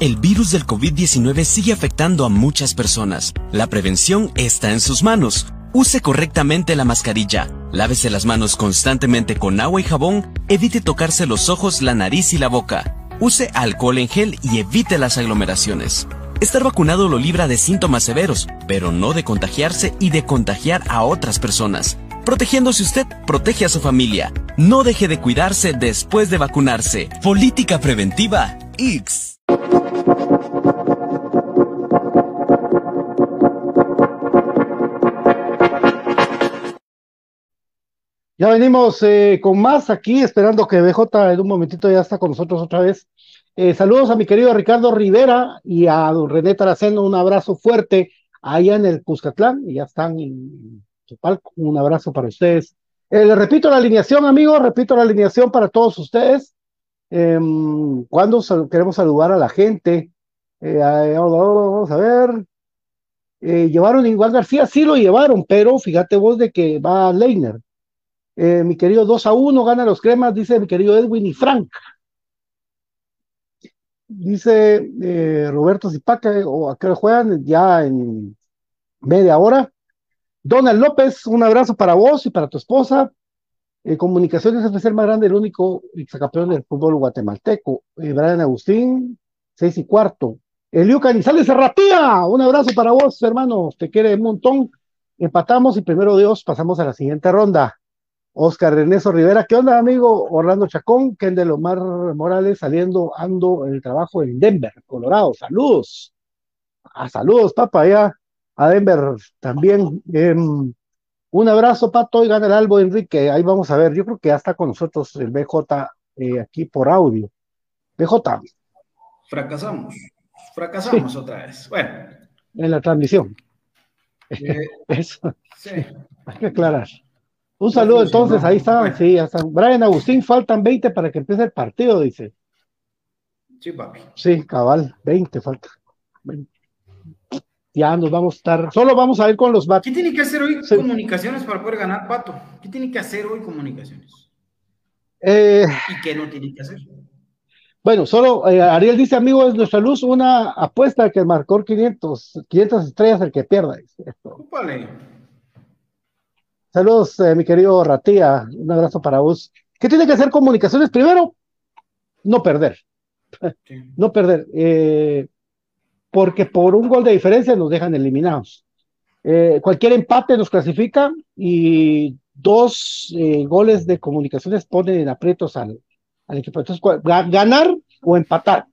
A: El virus del COVID-19 sigue afectando a muchas personas. La prevención está en sus manos. Use correctamente la mascarilla. Lávese las manos constantemente con agua y jabón. Evite tocarse los ojos, la nariz y la boca. Use alcohol en gel y evite las aglomeraciones. Estar vacunado lo libra de síntomas severos, pero no de contagiarse y de contagiar a otras personas. Protegiéndose usted, protege a su familia. No deje de cuidarse después de vacunarse. Política preventiva X.
B: Ya venimos eh, con más aquí, esperando que BJ en un momentito ya está con nosotros otra vez. Eh, saludos a mi querido Ricardo Rivera y a René Taraceno, un abrazo fuerte allá en el Cuscatlán, y ya están en su un abrazo para ustedes. Eh, les repito la alineación, amigos, repito la alineación para todos ustedes. Em, cuando queremos saludar a la gente, eh, vamos a ver. llevaron igual García, sí lo llevaron, pero fíjate vos de que va Leiner. Mi querido 2 a 1 gana los cremas, dice mi querido Edwin y Frank. Dice eh, Roberto Zipaca, o a qué juegan, ya en media hora. Donald López, un abrazo para vos y para tu esposa. Eh, Comunicaciones es el más grande, el único campeón del fútbol guatemalteco. Eh, Brian Agustín, seis y cuarto. Eliu Canizales Serratía, un abrazo para vos, hermano. Te quiere un montón. Empatamos y primero Dios pasamos a la siguiente ronda. Oscar Ernesto Rivera, ¿qué onda, amigo? Orlando Chacón, Kendall Omar Morales, saliendo, ando en el trabajo en Denver, Colorado. Saludos. Ah, saludos, papá, ya a Denver también. Em, un abrazo, Pato, y gana el Albo, Enrique. Ahí vamos a ver. Yo creo que ya está con nosotros el BJ eh, aquí por audio. BJ.
C: Fracasamos. Fracasamos otra vez. Bueno.
B: En la transmisión. Eh, Eso. Sí. Hay que aclarar. Un saludo entonces, ahí está, sí, ya están. Brian Agustín, faltan 20 para que empiece el partido, dice.
C: Sí, papi.
B: Sí, cabal, 20 falta. Ya nos vamos a estar, solo vamos a ir con los
C: bates. ¿Qué tiene que hacer hoy comunicaciones para poder ganar, Pato? ¿Qué tiene que hacer hoy comunicaciones?
B: Eh,
C: ¿Y qué no tiene que hacer?
B: Bueno, solo eh, Ariel dice, amigo, es nuestra luz, una apuesta que marcó 500, 500 estrellas el que pierda. Vale. Saludos, eh, mi querido Ratía, un abrazo para vos. ¿Qué tiene que hacer comunicaciones? Primero, no perder. No perder. Eh, porque por un gol de diferencia nos dejan eliminados. cualquier empate nos clasifica y dos goles de comunicaciones ponen en aprietos al, al equipo. Entonces, ganar o empatar.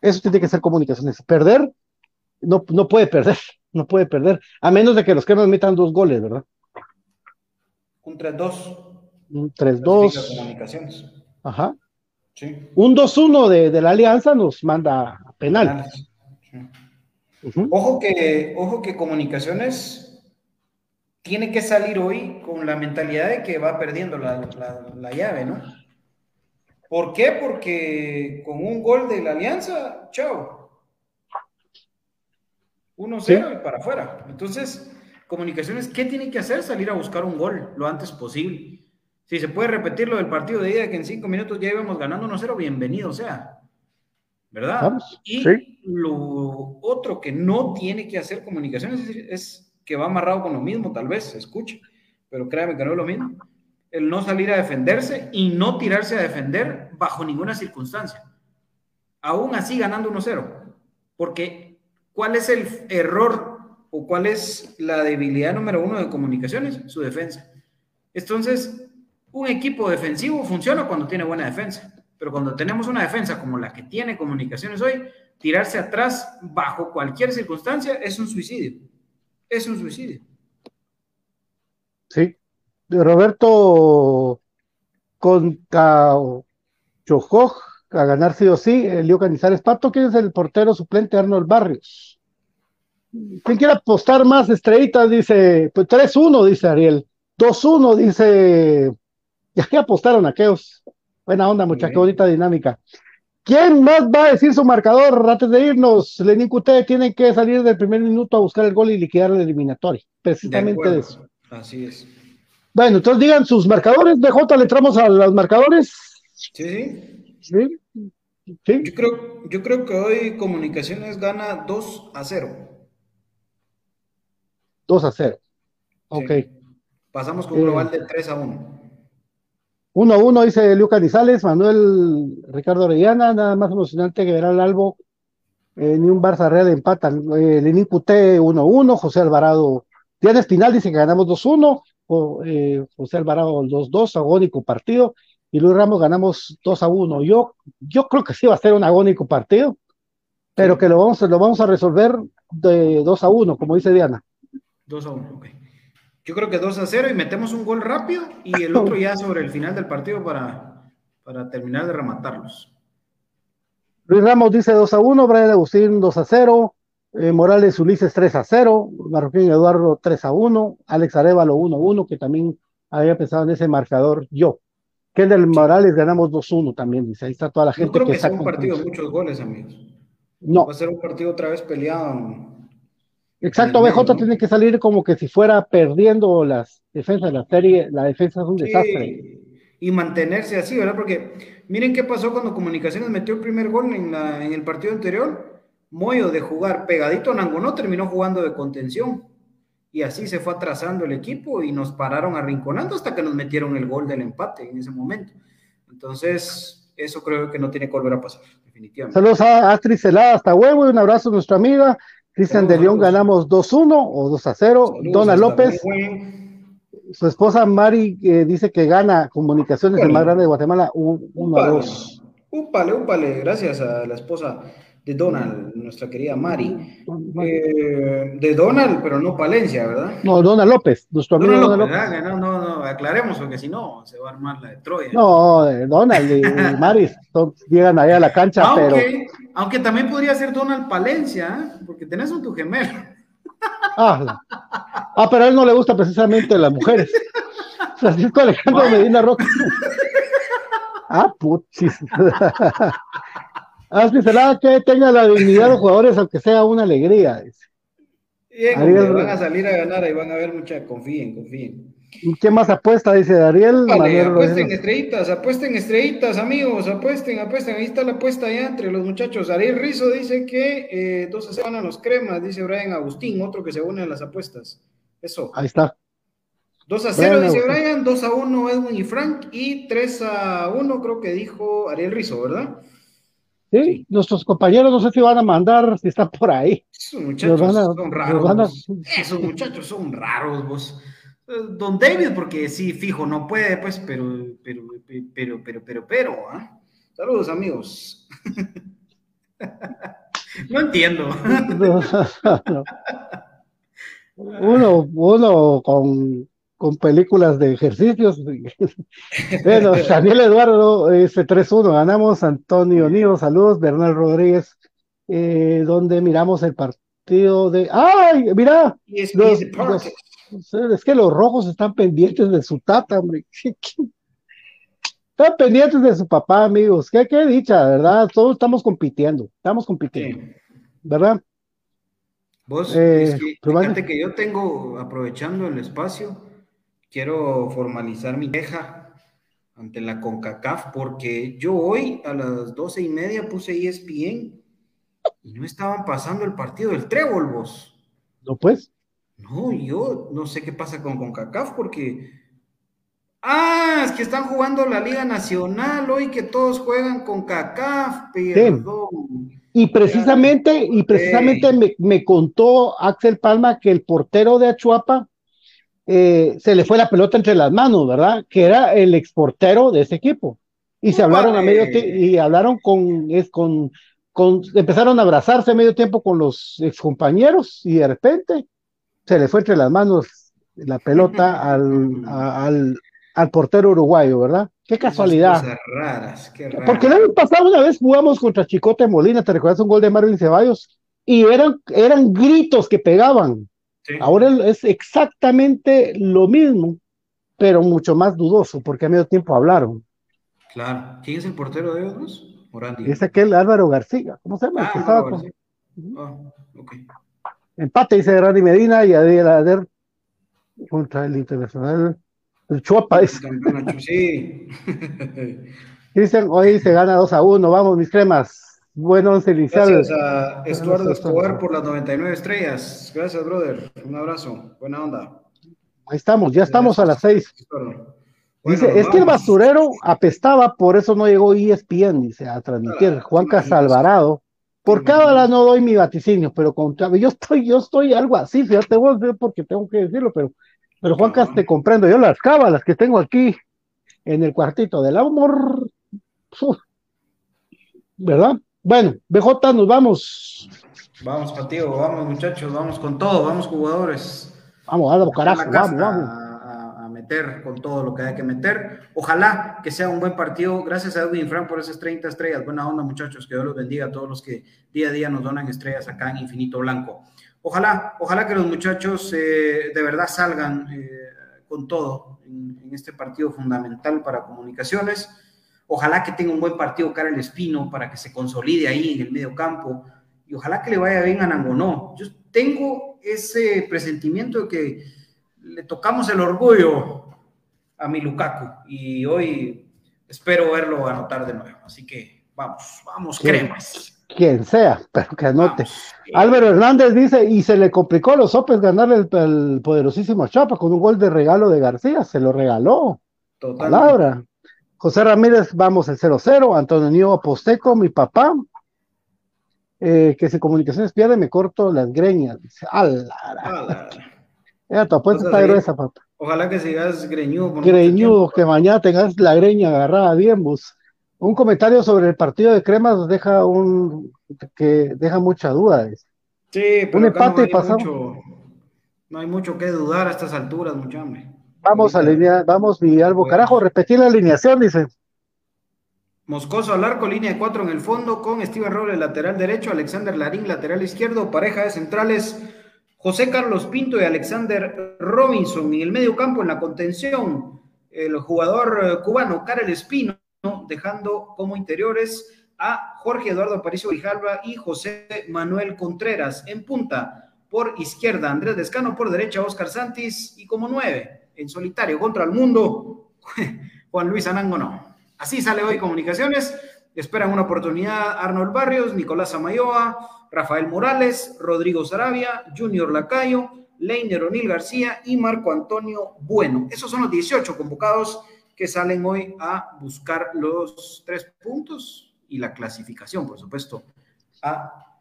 B: Eso tiene que ser comunicaciones. Perder, no, no puede perder, no puede perder, a menos de que los que nos metan dos goles, ¿verdad?
C: Un 3-2.
B: Un 3-2. Comunicaciones. Ajá. Sí. Un 2-1 de, de, la alianza nos manda a penal.
C: ojo, que, ojo que comunicaciones tiene que salir hoy con la mentalidad de que va perdiendo la, la llave, ¿no? ¿Por qué? Porque con un gol de la Alianza, chao. 1-0 y para afuera. Entonces, Comunicaciones, ¿qué tiene que hacer? Salir a buscar un gol lo antes posible. Si se puede repetir lo del partido de ida, que en cinco minutos ya íbamos ganando 1-0, bienvenido sea. ¿Verdad? y lo otro que no tiene que hacer Comunicaciones es, es, que va amarrado con lo mismo, tal vez, se escuche, pero créame que no es lo mismo el no salir a defenderse y no tirarse a defender bajo ninguna circunstancia. Aún así ganando 1-0. Porque ¿cuál es el error o cuál es la debilidad número uno de comunicaciones? Su defensa. Entonces, un equipo defensivo funciona cuando tiene buena defensa. Pero cuando tenemos una defensa como la que tiene comunicaciones hoy, tirarse atrás bajo cualquier circunstancia es un suicidio. Es un suicidio.
B: Sí, Roberto contra Chojoj a ganar sí o sí, Elio Canizales Pato, ¿quién es el portero suplente Arnold Barrios? ¿Quién quiere apostar más estrellitas? Dice, pues 3-1, dice Ariel. 2-1, dice. Ya apostaron aquellos. Buena onda, muchacha, qué bonita dinámica. ¿Quién más va a decir su marcador antes de irnos? Lenín Cute tiene que salir del primer minuto a buscar el gol y liquidar el eliminatorio. Precisamente de eso.
C: Así es.
B: Bueno, entonces digan sus marcadores. BJ, le entramos a los marcadores.
C: Sí, sí. ¿Sí? Yo, creo, yo creo que hoy Comunicaciones gana 2 a 0.
B: 2 a 0. Ok.
C: Pasamos con un global de 3 a 1.
B: 1 a 1, dice Lucas Nizales, Manuel Ricardo Orellana, nada más emocionante que verá el Albo, eh, ni un Barça Real empatan. Eh, Lenín Puté 1 a 1, José Alvarado, Diana Espinal dice que ganamos 2 a 1, eh, José Alvarado 2-2, agónico partido, y Luis Ramos ganamos 2 a 1. Yo, yo creo que sí va a ser un agónico partido, pero que lo vamos, lo vamos a resolver de 2 a 1, como dice Diana.
C: 2 a 1, ok. Yo creo que 2 a 0 y metemos un gol rápido y el otro ya sobre el final del partido para, para terminar de rematarlos.
B: Luis Ramos dice 2 a 1, Brian Agustín 2 a 0, eh, Morales Ulises 3 a 0, Marroquín Eduardo 3 a 1, Alex Arevalo 1 a 1, que también había pensado en ese marcador yo. Kendall Morales ganamos 2-1 también, dice. Ahí está toda la gente.
C: No creo que, sea un partido de muchos goles, amigos. No. Va a ser un partido otra vez peleado.
B: Exacto, BJ tiene que salir como que si fuera perdiendo las defensas de la serie, la defensa es un desastre.
C: Y mantenerse así, ¿verdad? Porque miren qué pasó cuando Comunicaciones metió el primer gol en, la, en el partido anterior Moyo de jugar pegadito a Nangonó terminó jugando de contención. Y así se fue atrasando el equipo y nos pararon arrinconando hasta que nos metieron el gol del empate en ese momento. Entonces, eso creo que no tiene que volver a pasar, definitivamente.
B: Saludos a Astrid Celada, hasta huevo, y un abrazo a nuestra amiga. Cristian de León ganamos 2-1 o 2-0. Dona López. su esposa Mari eh, dice que gana comunicaciones el más grande de Guatemala, 1 a 2.
C: Úpale, úpale, gracias a la esposa de Donald, nuestra querida Mari. Eh, de Donald, pero no Palencia, ¿verdad?
B: No, Donald López, nuestro amigo Donald, López.
C: Ah, no, no, no, aclaremos, porque si no, se va a armar la de Troya.
B: No, Donald y Mari llegan ahí a la cancha,
C: aunque, pero... Aunque también podría ser Donald Palencia, ¿eh? porque tenés un tu gemelo.
B: Ah, ah, pero a él no le gusta precisamente las mujeres. Francisco Alejandro Medina Roca. Ah, putis. Haz que tenga la dignidad de los jugadores, aunque sea una alegría.
C: Bien, van a salir a ganar y van a ver mucha, confíen, confíen.
B: ¿Y qué más apuesta? Dice Dariel.
C: apuesten estrellitas, apuesten estrellitas, amigos, apuesten, apuesten. Ahí está la apuesta ya entre los muchachos. Ariel Rizo dice que eh, dos se van a los cremas, dice Brian Agustín, otro que se une a las apuestas. Eso.
B: Ahí está.
C: 2 a 0 dice Brian, 2 a 1 Edwin y Frank y 3 a 1 creo que dijo Ariel Rizo, ¿verdad?
B: Sí, nuestros compañeros no sé si van a mandar, si están por ahí.
C: Esos muchachos son raros. Esos muchachos son raros, vos. Eh, don David, porque sí, fijo, no puede, pues, pero, pero, pero, pero, pero, pero, ¿ah? Saludos, amigos. no entiendo.
B: uno, uno con con películas de ejercicios. bueno, Daniel Eduardo, ese 3-1, ganamos. Antonio Nío, saludos. Bernal Rodríguez, eh, donde miramos el partido de. ¡Ay! Mira, es que los rojos están pendientes de su tata, hombre. Están pendientes de su papá, amigos. Qué, qué dicha, ¿verdad? Todos estamos compitiendo, estamos compitiendo, ¿verdad?
C: Vos, eh, fíjate que yo tengo, aprovechando el espacio, quiero formalizar mi queja ante la CONCACAF porque yo hoy a las doce y media puse ESPN y no estaban pasando el partido del Trébol, vos.
B: ¿No pues?
C: No, yo no sé qué pasa con CONCACAF porque... Ah, es que están jugando la Liga Nacional hoy que todos juegan con CACAF, perdón.
B: Y precisamente, y precisamente me, me, contó Axel Palma que el portero de Achuapa eh, se le fue la pelota entre las manos, ¿verdad? Que era el exportero de ese equipo. Y se hablaron a medio y hablaron con, es, con, con, empezaron a abrazarse a medio tiempo con los excompañeros y de repente se le fue entre las manos la pelota al, al, al portero uruguayo, ¿verdad? Qué casualidad.
C: raras, qué raras.
B: Porque el año pasado una vez jugamos contra Chicote Molina, ¿te recuerdas un gol de Marvin Ceballos? Y eran, eran gritos que pegaban. Ahora es exactamente lo mismo, pero mucho más dudoso, porque a medio tiempo hablaron.
C: Claro. ¿Quién es el portero de ellos
B: Morandi. Es aquel Álvaro García. ¿Cómo se llama? Ah, ah, Empate, dice Randy Medina y Adel Ader contra el Internacional. El Chuapa Sí. Dicen, hoy se gana 2 a 1. Vamos, mis cremas. Bueno, once
C: Gracias a Estuardo Escobar por las 99 estrellas. Gracias, brother. Un abrazo. Buena onda.
B: Ahí estamos, ya estamos a las 6. dice, es que el basurero apestaba, por eso no llegó ESPN, dice, a transmitir. Ah, Juan Casalvarado. Por cada la no doy mi vaticinio, pero con yo estoy, yo estoy algo así, fíjate vos, porque tengo que decirlo, pero, pero Juan Cas, te comprendo, yo las cábalas que tengo aquí en el cuartito del amor, ¿verdad? Bueno, BJ, nos vamos.
C: Vamos, Patigo, vamos, muchachos, vamos con todo, vamos, jugadores.
B: Vamos, a carajo, vamos, vamos.
C: Meter con todo lo que hay que meter. Ojalá que sea un buen partido. Gracias a Edwin Frank por esas 30 estrellas. Buena onda, muchachos. Que Dios los bendiga a todos los que día a día nos donan estrellas acá en Infinito Blanco. Ojalá, ojalá que los muchachos eh, de verdad salgan eh, con todo en este partido fundamental para comunicaciones Ojalá que tenga un buen partido el Espino para que se consolide ahí en el medio campo. Y ojalá que le vaya bien a Nangonó. Yo tengo ese presentimiento de que le tocamos el orgullo a mi Lukaku. Y hoy espero verlo anotar de nuevo. Así que vamos, vamos, cremas.
B: Quien sea, pero que anote. Álvaro Hernández dice, y se le complicó a los Sopes ganarle el, poderosísimo Chapa con un gol de regalo de García, se lo regaló. Total. Palabra. José Ramírez, vamos el 0-0. Antonio Aposteco, mi papá, eh, que si comunicaciones pierde, me corto las greñas. Dice. Ya, tu apuesta está gruesa, papá.
C: Ojalá que sigas greñudo.
B: Greñudo, que mañana tengas la greña agarrada bien, vos. Un comentario sobre el partido de Cremas deja un que deja mucha duda.
C: Sí, pero un empate no hay, mucho, no hay mucho que dudar a estas alturas, mucho hambre.
B: Vamos a alinear, vamos mi algo carajo, repetir la alineación, dice.
C: Moscoso al arco, línea de cuatro en el fondo, con Steven Robles lateral derecho, Alexander Larín lateral izquierdo, pareja de centrales, José Carlos Pinto y Alexander Robinson. En el medio campo, en la contención, el jugador eh, cubano Karel Espino, dejando como interiores a Jorge Eduardo Aparicio Grijalva y José Manuel Contreras. En punta, por izquierda, Andrés Descano, por derecha, Oscar Santis y como nueve, en solitario contra el mundo, Juan Luis Anango no. Así sale hoy Comunicaciones. Esperan una oportunidad Arnold Barrios, Nicolás Amayoa, Rafael Morales, Rodrigo Sarabia, Junior Lacayo, Leiner O'Neill García y Marco Antonio Bueno. Esos son los 18 convocados que salen hoy a buscar los tres puntos y la clasificación, por supuesto,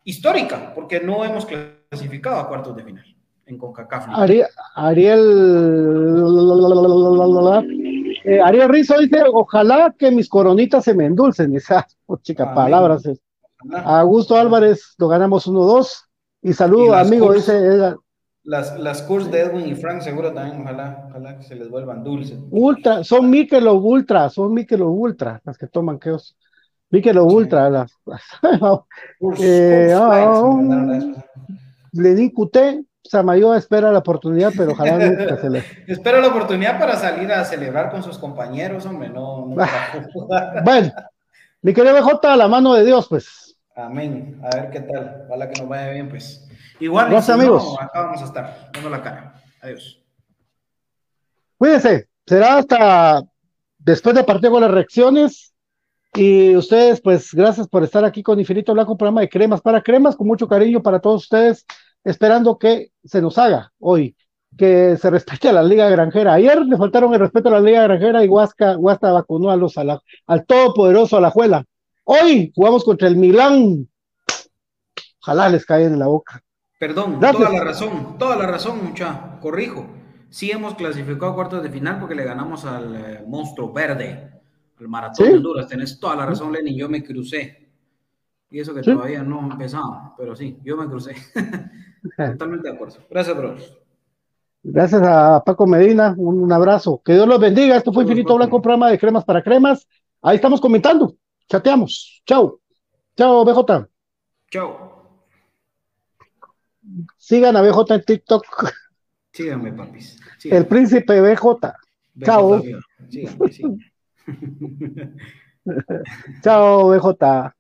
C: histórica, porque no hemos clasificado a cuartos de final en CONCACAF.
B: Ariel, eh, Ariel Rizzo dice, ojalá que mis coronitas se me endulcen. Esa oh, chica palabras. Augusto Álvarez, lo ganamos 1-2. Y saludo, amigo, dice
C: Las, las curs de Edwin y Frank seguro también, ojalá, ojalá que se les vuelvan dulces.
B: Ultra, son Michelob Ultra, son Michelob Ultra, las que toman queos. Michelob Ultra, las, eh, oh, Lenín Cuté, Samayoa espera la oportunidad, pero ojalá nunca se le.
C: Espera la oportunidad para salir a celebrar con sus compañeros, hombre, no.
B: bueno, mi querido BJ, a la mano de Dios, pues.
C: Amén. A ver qué tal. Ojalá que nos vaya bien, pues. Igual,
B: Gracias, amigos.
C: acá vamos a estar, dando la cara. Adiós.
B: Cuídense, será hasta después de partir con las reacciones. Y ustedes, pues, gracias por estar aquí con Infinito Blanco, programa de cremas para cremas, con mucho cariño para todos ustedes esperando que se nos haga hoy, que se respete a la Liga Granjera. Ayer le faltaron el respeto a la Liga Granjera y Huasca, Huasta vacunó a los, al todopoderoso Alajuela. Hoy jugamos contra el Milán. Ojalá les caigan en la boca.
C: Perdón, toda la razón, toda la razón, mucha. Corrijo. Sí hemos clasificado a cuartos de final porque le ganamos al eh, monstruo verde, al maratón de Honduras. Tenés toda la razón, Lenny. Yo me crucé. Y eso que todavía no empezamos, pero sí, yo me crucé. Totalmente de acuerdo. Gracias, bro.
B: Gracias a Paco Medina, un, abrazo. Que Dios los bendiga. Esto fue Infinito Blanco, programa de cremas para cremas. Ahí estamos comentando, chateamos. Chao. Chao, BJ.
C: Chao.
B: Sigan a BJ en TikTok.
C: Síganme, papis.
B: El príncipe BJ. Chao. Chao, BJ.